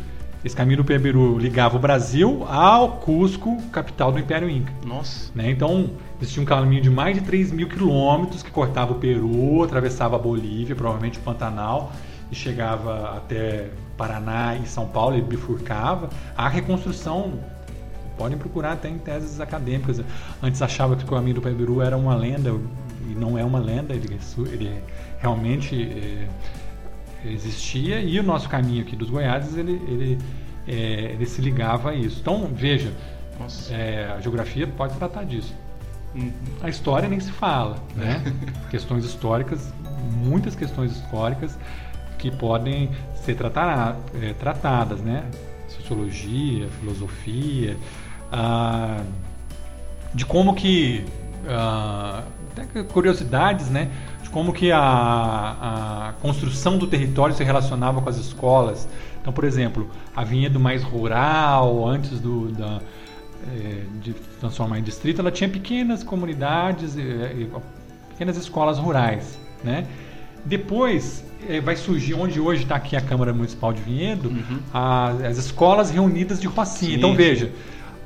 Esse caminho do Piabiru ligava o Brasil ao Cusco, capital do Império Inca. Nossa. Né? Então, existia um caminho de mais de 3 mil quilômetros que cortava o Peru, atravessava a Bolívia, provavelmente o Pantanal, e chegava até Paraná e São Paulo e bifurcava. A reconstrução, podem procurar até em teses acadêmicas. Antes achava que o caminho do Piabiru era uma lenda, e não é uma lenda, ele, ele realmente... É, existia e o nosso caminho aqui dos Goiás ele, ele, é, ele se ligava a isso. Então, veja, é, a geografia pode tratar disso. Uhum. A história nem se fala, né? *laughs* questões históricas, muitas questões históricas que podem ser tratar, tratadas, né? Sociologia, filosofia, ah, de como que ah, até curiosidades, né? de como que a, a construção do território se relacionava com as escolas. Então, por exemplo, a vinhedo mais rural, antes do, da, é, de transformar em distrito, ela tinha pequenas comunidades, é, pequenas escolas rurais, né? Depois é, vai surgir, onde hoje está aqui a Câmara Municipal de Vinhedo, uhum. a, as escolas reunidas de Rocinha. Sim. Então veja,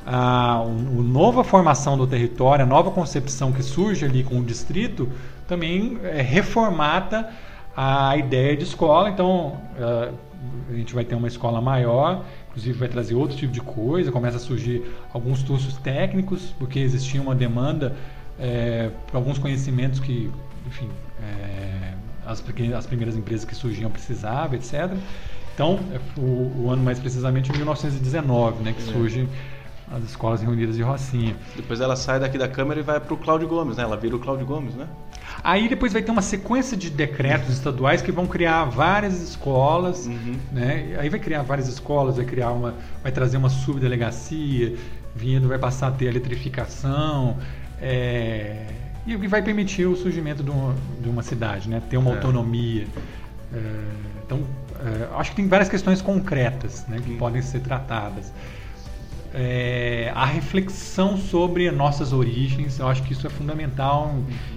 a, a nova formação do território, a nova concepção que surge ali com o distrito, também é, reformata a ideia de escola. Então, uh, a gente vai ter uma escola maior, inclusive vai trazer outro tipo de coisa, começa a surgir alguns cursos técnicos, porque existia uma demanda é, por alguns conhecimentos que, enfim, é, as, as, primeiras empresas que surgiam precisavam, etc. Então, é, o, o, ano mais precisamente 1919, né, que é. surge as escolas reunidas de Rocinha. Depois ela sai daqui da Câmara e vai para o Cláudio Gomes, né? Ela vira o Cláudio Gomes, né? Aí depois vai ter uma sequência de decretos estaduais que vão criar várias escolas, uhum. né? Aí vai criar várias escolas, vai criar uma, vai trazer uma subdelegacia, vindo vai passar a ter eletrificação, é, e vai permitir o surgimento de uma, de uma cidade, né? Ter uma é. autonomia. É, então, é, acho que tem várias questões concretas, né? Que uhum. podem ser tratadas é, a reflexão sobre nossas origens, eu acho que isso é fundamental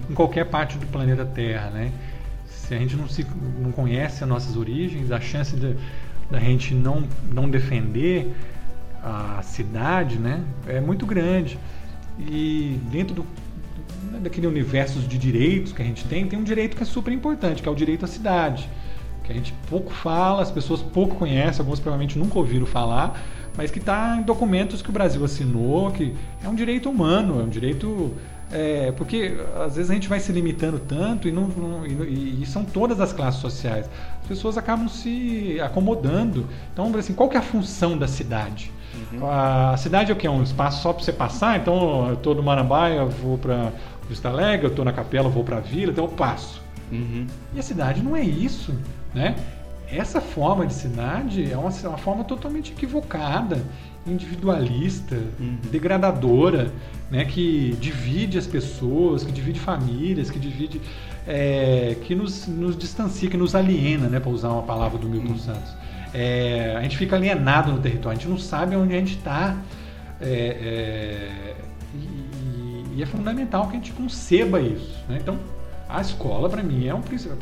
em, qualquer parte do planeta Terra, né? Se a gente não, se, não conhece as nossas origens, a chance da gente não, não defender a cidade, né, é muito grande. E dentro do, daquele universo de direitos que a gente tem, tem um direito que é super importante, que é o direito à cidade, que a gente pouco fala, as pessoas pouco conhecem, alguns provavelmente nunca ouviram falar, mas que está em documentos que o Brasil assinou, que é um direito humano, é um direito é, porque às vezes a gente vai se limitando tanto e, não, não e, e, são todas as classes sociais. As pessoas acabam se acomodando. Então, assim, qual que é a função da cidade? Uhum. A cidade é o que? É um espaço só para você passar? Então, eu estou no Marambaia, eu vou para Vista Alegre, eu estou na Capela, eu vou para a Vila, então eu passo. Uhum. E a cidade não é isso, né? Essa forma de cidade é uma, uma forma totalmente equivocada, individualista, uhum. degradadora, né? Que divide as pessoas, que divide famílias, que divide, é, que nos, nos distancia, que nos aliena, né? Para usar uma palavra do Milton uhum. Santos. É, a gente fica alienado no território, a gente não sabe onde a gente está. É, é, e, e, é fundamental que a gente conceba isso. Né? Então, a escola, para mim, é um princípio.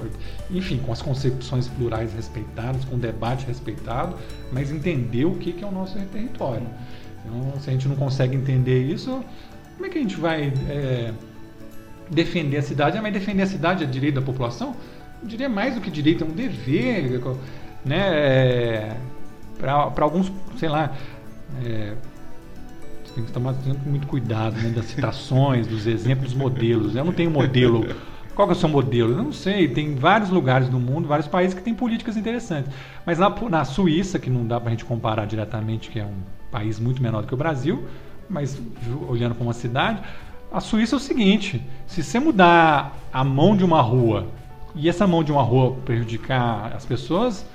Enfim, com as concepções plurais respeitadas, com o debate respeitado, mas entender o que, que é o nosso território. Então, se a gente não consegue entender isso, como é que a gente vai é, defender a cidade? Ah, mas defender a cidade é direito da população? Eu diria mais do que direito, é um dever. Né? É, para alguns, sei lá. É, tem que tomar muito cuidado né, das citações, dos exemplos, dos modelos. Eu não tenho modelo qual é o seu modelo? Eu não sei. Tem vários lugares do mundo, vários países que têm políticas interessantes. Mas na, na Suíça, que não dá para a gente comparar diretamente, que é um país muito menor do que o Brasil, mas olhando para uma cidade, a Suíça é o seguinte: se você mudar a mão de uma rua e essa mão de uma rua prejudicar as pessoas,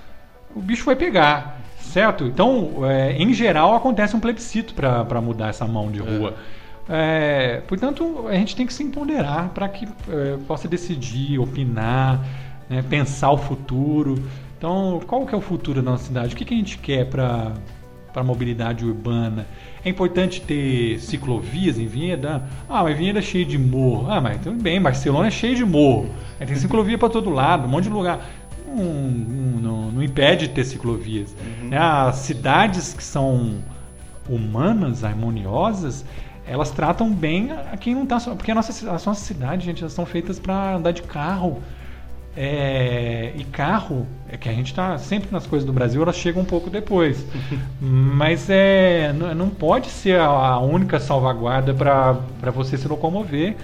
o bicho vai pegar, certo? Então, é, em geral, acontece um plebiscito para mudar essa mão de rua. É. É, portanto, a gente tem que se empoderar para que é, possa decidir, opinar, né, pensar o futuro. Então, qual que é o futuro da nossa cidade? O que, que a gente quer para a mobilidade urbana? É importante ter ciclovias em Vinhedo? Ah, mas Vinhedo é cheio de morro. Ah, mas tudo bem, Barcelona é cheio de morro. Aí tem ciclovia para todo lado, um monte de lugar. Não, não, não impede de ter ciclovias. Uhum. É, as cidades que são humanas, harmoniosas, elas tratam bem a quem não está. Porque a nossa, as nossas cidades, gente, elas são feitas para andar de carro. É, e carro, é que a gente está sempre nas coisas do Brasil, elas chegam um pouco depois. *laughs* Mas é, não, pode ser a única salvaguarda para você se locomover.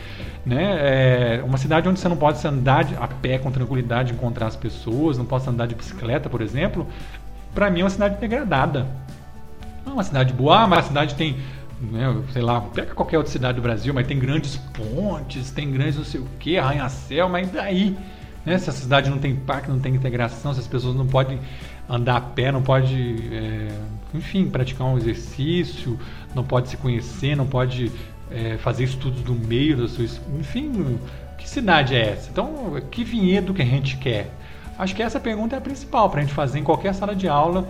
Né? É uma cidade onde você não pode andar a pé com tranquilidade, encontrar as pessoas, não pode andar de bicicleta, por exemplo. Para mim é uma cidade degradada. Não é uma cidade boa, mas a cidade tem né, sei lá, pega qualquer outra cidade do Brasil, mas tem grandes pontes, tem grandes não sei o que, arranha-céu, mas daí? Né, se a cidade não tem parque, não tem integração, se as pessoas não podem andar a pé, não pode, é, enfim, praticar um exercício, não pode se conhecer, não pode é, fazer estudos do meio da sua, enfim, que cidade é essa? Então, que vinhedo que a gente quer? Acho que essa pergunta é a principal para a gente fazer em qualquer sala de aula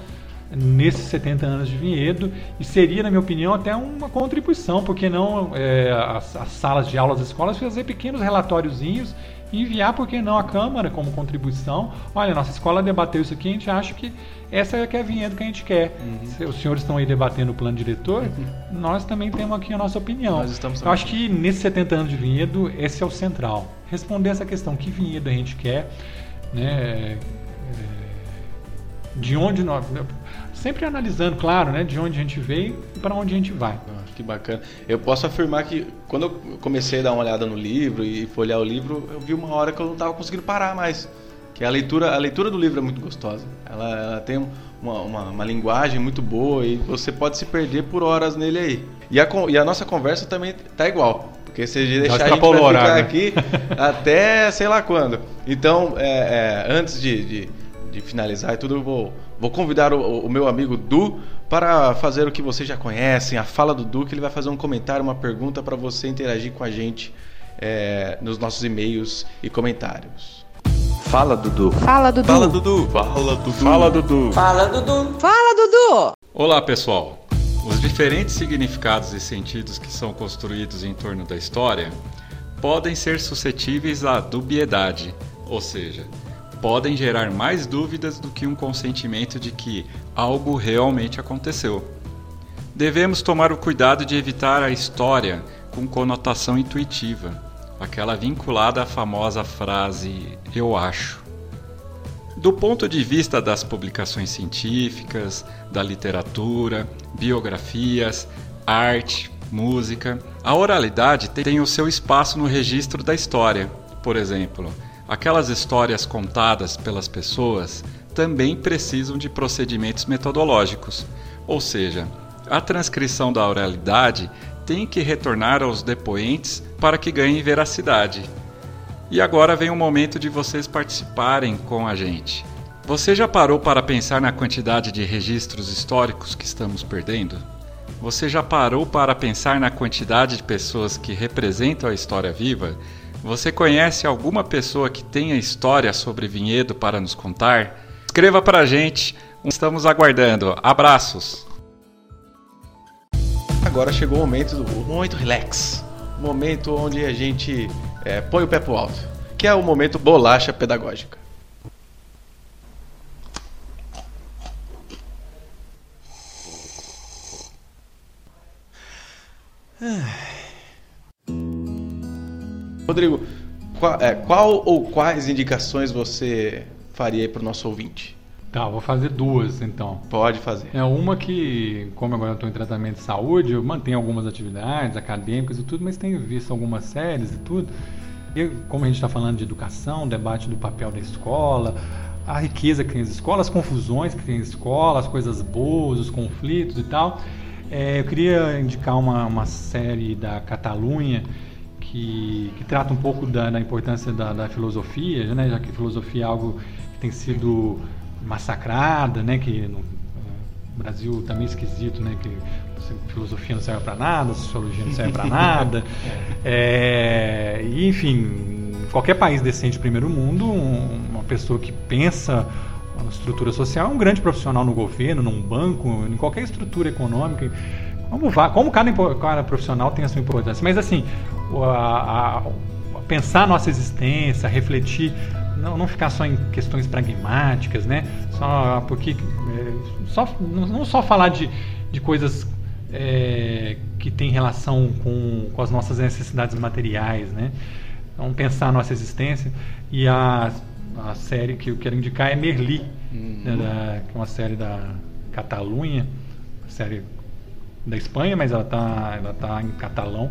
nesses 70 anos de Vinhedo e seria, na minha opinião, até uma contribuição, porque não é, as, as, salas de aula das escolas fazer pequenos relatóriozinhos e enviar, por que não, a Câmara como contribuição. Olha, nossa escola debateu isso aqui, a gente acha que essa é, que é a vinheta que a gente quer. Uhum. Os senhores estão aí debatendo o plano diretor, uhum. nós também temos aqui a nossa opinião. Nós estamos Eu acho que nesses 70 anos de Vinhedo, esse é o central. Responder essa questão, que vinhedo a gente quer, né? É, de onde nós sempre analisando, claro, né, de onde a gente veio e para onde a gente vai. Ah, que bacana. Eu posso afirmar que quando eu comecei a dar uma olhada no livro e folhear o livro, eu vi uma hora que eu não estava conseguindo parar mais. Que a leitura, a leitura do livro é muito gostosa. Ela, ela tem uma, uma, uma, linguagem muito boa e você pode se perder por horas nele aí. E a, e a nossa conversa também tá igual. Porque se deixar a gente vai ficar aqui até sei lá quando. Então, é, é, antes de, de, de finalizar e tudo, eu vou Vou convidar o, o, meu amigo Du para fazer o que vocês já conhecem, a fala do Du, que ele vai fazer um comentário, uma pergunta para você interagir com a gente é, nos nossos e-mails e comentários. Fala Dudu. Fala Dudu. Fala Dudu. Fala Dudu. Fala Dudu. Fala Dudu. Fala Dudu. Olá pessoal. Os diferentes significados e sentidos que são construídos em torno da história podem ser suscetíveis à dubiedade, ou seja, podem gerar mais dúvidas do que um consentimento de que algo realmente aconteceu. Devemos tomar o cuidado de evitar a história com conotação intuitiva, aquela vinculada à famosa frase eu acho. Do ponto de vista das publicações científicas, da literatura, biografias, arte, música, A oralidade tem o seu espaço no registro da história. Por exemplo, aquelas histórias contadas pelas pessoas também precisam de procedimentos metodológicos, ou seja, a transcrição da oralidade tem que retornar aos depoentes para que ganhe veracidade. E agora vem o momento de vocês participarem com a gente. Você já parou para pensar na quantidade de registros históricos que estamos perdendo? Você já parou para pensar na quantidade de pessoas que representam a história viva? Você conhece alguma pessoa que tenha história sobre vinhedo para nos contar? Escreva para a gente, estamos aguardando. Abraços! Agora chegou o momento do momento relax, momento onde a gente é, põe o pé pro alto, que é o momento bolacha pedagógica. Rodrigo, qual, é, qual, ou quais indicações você faria para o nosso ouvinte? Tá, vou fazer duas então. Pode fazer. É uma que, como agora eu estou em tratamento de saúde, eu mantenho algumas atividades acadêmicas e tudo, mas tenho visto algumas séries e tudo. E como a gente está falando de educação, debate do papel da escola, a riqueza que tem as escolas, as confusões que tem as escolas, as coisas boas, os conflitos e tal. É, eu queria indicar uma, uma série da Catalunha que, que trata um pouco da, da importância da, da, filosofia, né? já que filosofia é algo que tem sido massacrada, né? que no, Brasil também tá esquisito, né? que filosofia não serve para nada, sociologia não serve para *laughs* nada. É, enfim, qualquer país decente primeiro mundo, uma pessoa que pensa uma estrutura social, é um grande profissional no governo, num banco, em qualquer estrutura econômica. Como, vá, como cada, cada profissional tem a sua importância. Mas assim, a, a, pensar a nossa existência, refletir, não, não ficar só em questões pragmáticas, né? Só porque é, só, não só falar de, de coisas é, que têm relação com, com as nossas necessidades materiais, né? Então pensar a nossa existência e a a série que eu quero indicar é Merli, uhum. né, da, que é uma série da Catalunha, série da Espanha, mas ela está ela tá em catalão.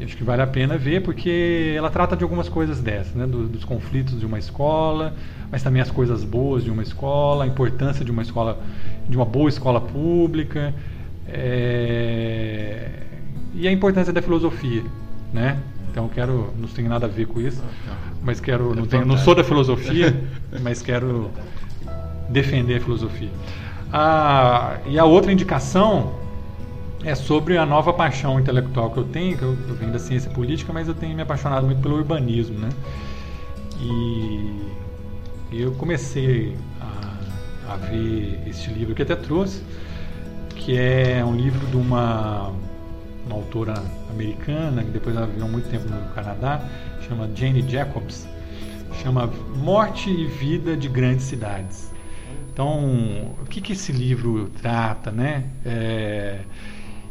Acho que vale a pena ver porque ela trata de algumas coisas dessas, né? Do, dos conflitos de uma escola, mas também as coisas boas de uma escola, a importância de uma escola, de uma boa escola pública, é... e a importância da filosofia, né? Então quero, não tem nada a ver com isso, mas quero, não, tenho, não sou da filosofia, *laughs* mas quero defender a filosofia. Ah, e a outra indicação é sobre a nova paixão intelectual que eu tenho, que eu, eu venho da ciência política, mas eu tenho me apaixonado muito pelo urbanismo, né? E eu comecei a, a ver este livro que até trouxe, que é um livro de uma uma autora americana, que depois ela viveu muito tempo no Canadá, chama Jane Jacobs, chama Morte e Vida de Grandes Cidades. Então, o que, que esse livro trata, né? É,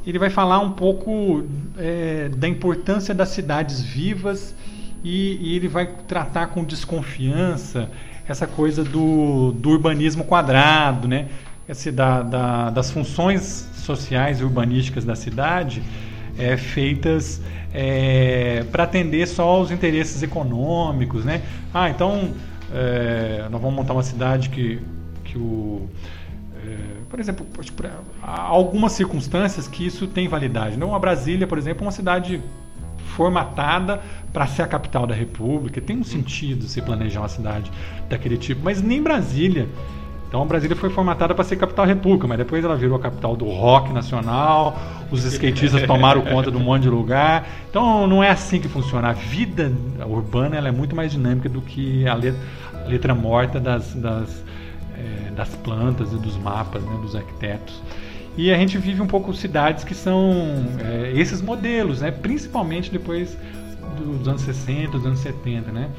ele vai falar um pouco é, da importância das cidades vivas e, e, ele vai tratar com desconfiança essa coisa do, do urbanismo quadrado, né? Esse, da, da, das funções sociais e urbanísticas da cidade é, feitas é, para atender só aos interesses econômicos, né? Ah, então é, nós vamos montar uma cidade que, que o é, por exemplo, há algumas circunstâncias que isso tem validade. Não, a Brasília, por exemplo, é uma cidade formatada para ser a capital da República. Tem um sentido se planejar uma cidade daquele tipo, mas nem Brasília então Brasília foi formatada para ser capital da república, mas depois ela virou a capital do rock nacional, os *laughs* skatistas tomaram conta de um monte de lugar. Então não é assim que funciona. A vida urbana ela é muito mais dinâmica do que a letra, a letra morta das, das, é, das, plantas e dos mapas, né, dos arquitetos. E a gente vive um pouco cidades que são é, esses modelos, né, principalmente depois dos anos 60, dos anos 70, né?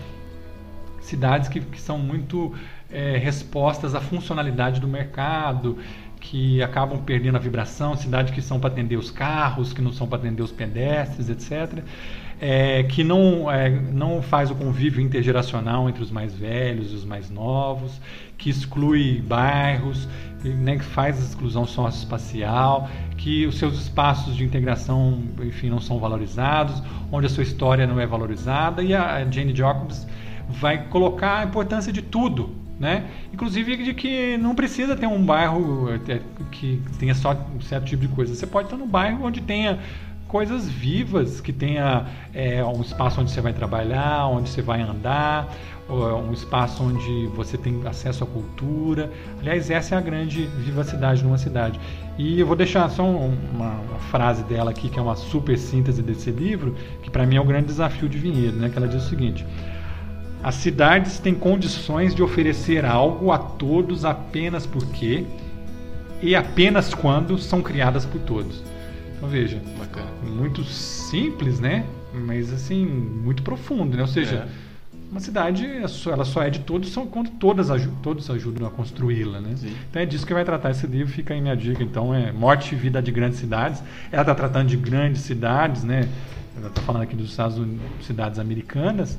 Cidades que, que são muito é, respostas à funcionalidade do mercado, que acabam perdendo a vibração, cidades que são para atender os carros, que não são para atender os pedestres, etc. é, que não, é, não faz o convívio intergeracional entre os mais velhos e os mais novos, que exclui bairros, né, que faz exclusão socioespacial, que os seus espaços de integração, enfim, não são valorizados, onde a sua história não é valorizada, e a Jane Jacobs vai colocar a importância de tudo, né? Inclusive de que não precisa ter um bairro é, que tenha só um certo tipo de coisa. Você pode estar num bairro onde tenha coisas vivas, que tenha é, um espaço onde você vai trabalhar, onde você vai andar, um espaço onde você tem acesso à cultura. Aliás, essa é a grande vivacidade numa cidade. E eu vou deixar só uma, uma frase dela aqui, que é uma super síntese desse livro, que para mim é o grande desafio de Vinhedo, né? que ela diz o seguinte. As cidades têm condições de oferecer algo a todos apenas porque e apenas quando são criadas por todos. Então veja, Bacana. muito simples, né? Mas assim, muito profundo, né? Ou seja, é. uma cidade ela só é de todos são quando todas todos ajudam a construí-la, né? Sim. Então é disso que vai tratar esse livro, fica aí minha dica. Então é Morte e Vida de Grandes Cidades. Ela está tratando de grandes cidades, né? Ela está falando aqui dos Estados Unidos, cidades americanas,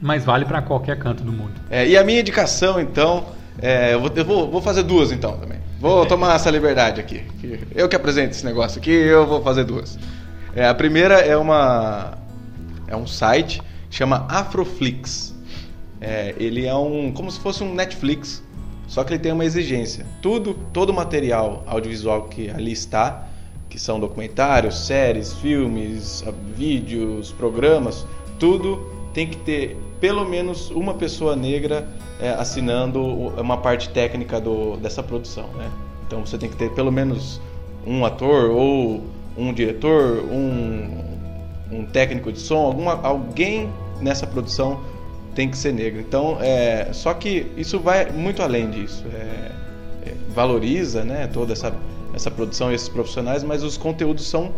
mas vale para qualquer canto do mundo. É, e a minha indicação, então, é, eu, vou, eu vou, vou fazer duas então também. Vou tomar essa liberdade aqui. Eu que apresento esse negócio aqui, eu vou fazer duas. É, a primeira é uma é um site chama Afroflix. É, ele é um como se fosse um Netflix, só que ele tem uma exigência. Tudo, todo o material audiovisual que ali está, que são documentários, séries, filmes, vídeos, programas, tudo tem que ter pelo menos uma pessoa negra é, assinando uma parte técnica do, dessa produção, né? Então você tem que ter pelo menos um ator ou um diretor, um, um técnico de som, alguma, alguém nessa produção tem que ser negro. Então, é, só que isso vai muito além disso. É, é, valoriza, né, toda essa essa produção e esses profissionais, mas os conteúdos são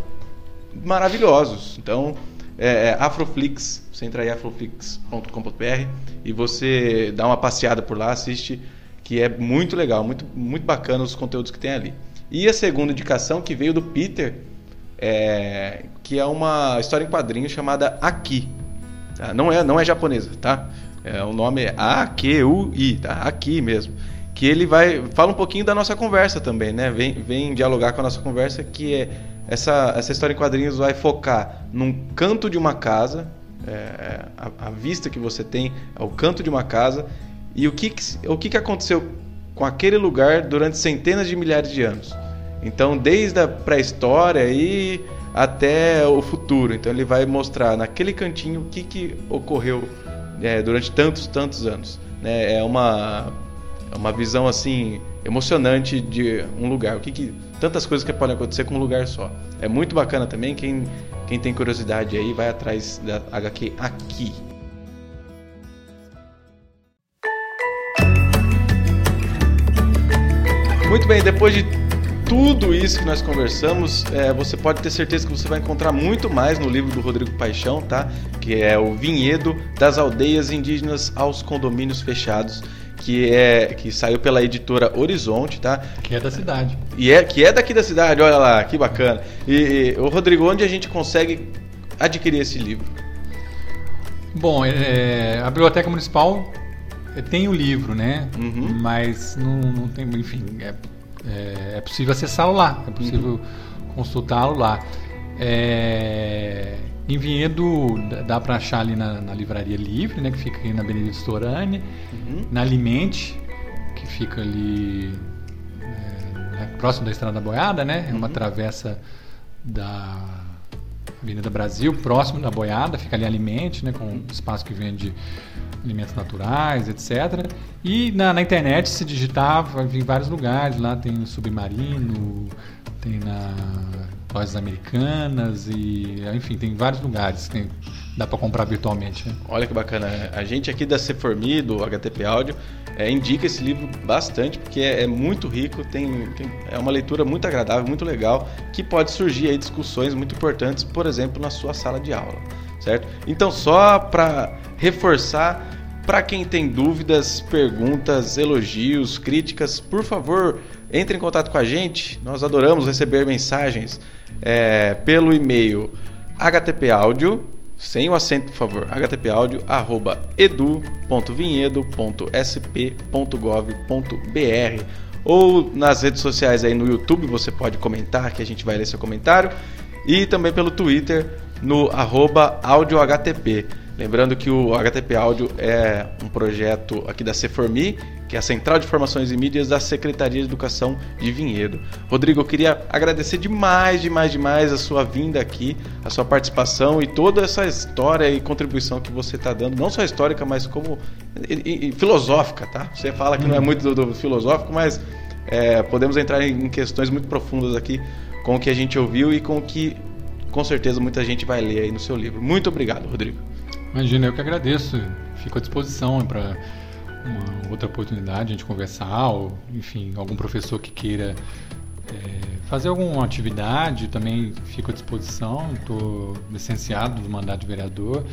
maravilhosos. Então, é, é Afroflix, você entra aí afroflix.com.br e você dá uma passeada por lá, assiste, que é muito legal, muito, muito bacana os conteúdos que tem ali. E a segunda indicação que veio do Peter, é, que é uma história em quadrinhos chamada Aqui. Tá? Não, é, não é japonesa, tá? É, o nome é A-Q-U-I, tá? Aqui mesmo. Que ele vai. Fala um pouquinho da nossa conversa também, né? Vem, vem dialogar com a nossa conversa, que é essa, essa história em quadrinhos vai focar num canto de uma casa, é, a, a, vista que você tem é o canto de uma casa, e o que, que, o que, que aconteceu com aquele lugar durante centenas de milhares de anos. Então, desde a pré-história e até o futuro. Então, ele vai mostrar naquele cantinho o que, que ocorreu é, durante tantos, tantos anos. Né? É uma, uma visão assim emocionante de um lugar. O que, que tantas coisas que podem acontecer com um lugar só. É muito bacana também. Quem, quem tem curiosidade aí, vai atrás da HQ aqui. Muito bem, depois de tudo isso que nós conversamos, é, você pode ter certeza que você vai encontrar muito mais no livro do Rodrigo Paixão, tá? Que é o Vinhedo das Aldeias Indígenas aos Condomínios Fechados que é que saiu pela editora Horizonte, tá? Que é da cidade. E é que é daqui da cidade, olha lá, que bacana. E, o Rodrigo, onde a gente consegue adquirir esse livro? Bom, é, a biblioteca municipal tem o livro, né? Uhum. Mas não, não, tem, enfim, é, é, é possível acessá-lo lá, é possível uhum. consultá-lo lá. É, em Vinhedo dá para achar ali na, na, Livraria Livre, né, que fica aqui na Benedito Storani, uhum. na Alimente, que fica ali é, próximo da Estrada da Boiada, né? É uma uhum. travessa da Avenida Brasil, próximo da Boiada, fica ali Alimente, né, com um espaço que vende alimentos naturais, etc. E na, na internet, se digitar, vai vir vários lugares. Lá tem o Submarino, tem na lojas americanas e enfim tem vários lugares que dá para comprar virtualmente. Né? Olha que bacana! A gente aqui da Ceformi do HTP Áudio é, indica esse livro bastante porque é, é muito rico, tem, tem, é uma leitura muito agradável, muito legal que pode surgir aí discussões muito importantes, por exemplo, na sua sala de aula, certo? Então só para reforçar para quem tem dúvidas, perguntas, elogios, críticas, por favor, entre em contato com a gente. Nós adoramos receber mensagens é, pelo e-mail HTP Áudio, sem o acento, por favor, htpaudio, arroba edu.vinhedo.sp.gov.br ou nas redes sociais aí no YouTube, você pode comentar que a gente vai ler seu comentário e também pelo Twitter no audiohtp. Lembrando que o HTP Áudio é um projeto aqui da Ceformi, que é a Central de Informações e Mídias da Secretaria de Educação de Vinhedo. Rodrigo, eu queria agradecer demais, demais, demais a sua vinda aqui, a sua participação e toda essa história e contribuição que você está dando, não só histórica, mas como e, e, filosófica, tá? Você fala que não é uhum. muito do, do filosófico, mas é, podemos entrar em questões muito profundas aqui com o que a gente ouviu e com o que com certeza muita gente vai ler aí no seu livro. Muito obrigado, Rodrigo. Imagina, eu que agradeço. Fico à disposição para uma outra oportunidade, a gente conversar, ou enfim, algum professor que queira é, fazer alguma atividade, também fico à disposição. Estou licenciado do mandato de vereador,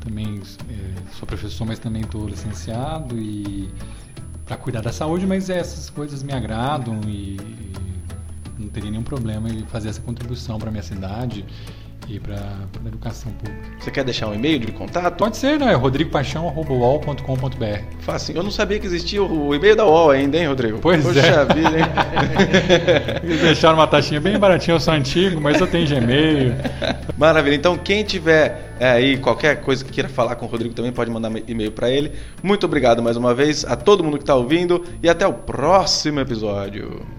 também é, sou professor, mas também estou licenciado e para cuidar da saúde, mas essas coisas me agradam e, e não teria nenhum problema em fazer essa contribuição para minha cidade e para a educação pública. Você quer deixar um e-mail de contato? Pode ser, né? rodrigopaixão.com.br Fácil. Eu não sabia que existia o e-mail da UOL ainda, hein, Rodrigo? Pois Poxa é. vida, hein? *laughs* Eles deixaram uma taxinha bem baratinha, eu sou antigo, mas eu tenho Gmail. Maravilha. Então, quem tiver é, aí qualquer coisa que queira falar com o Rodrigo também pode mandar e-mail para ele. Muito obrigado mais uma vez a todo mundo que está ouvindo e até o próximo episódio.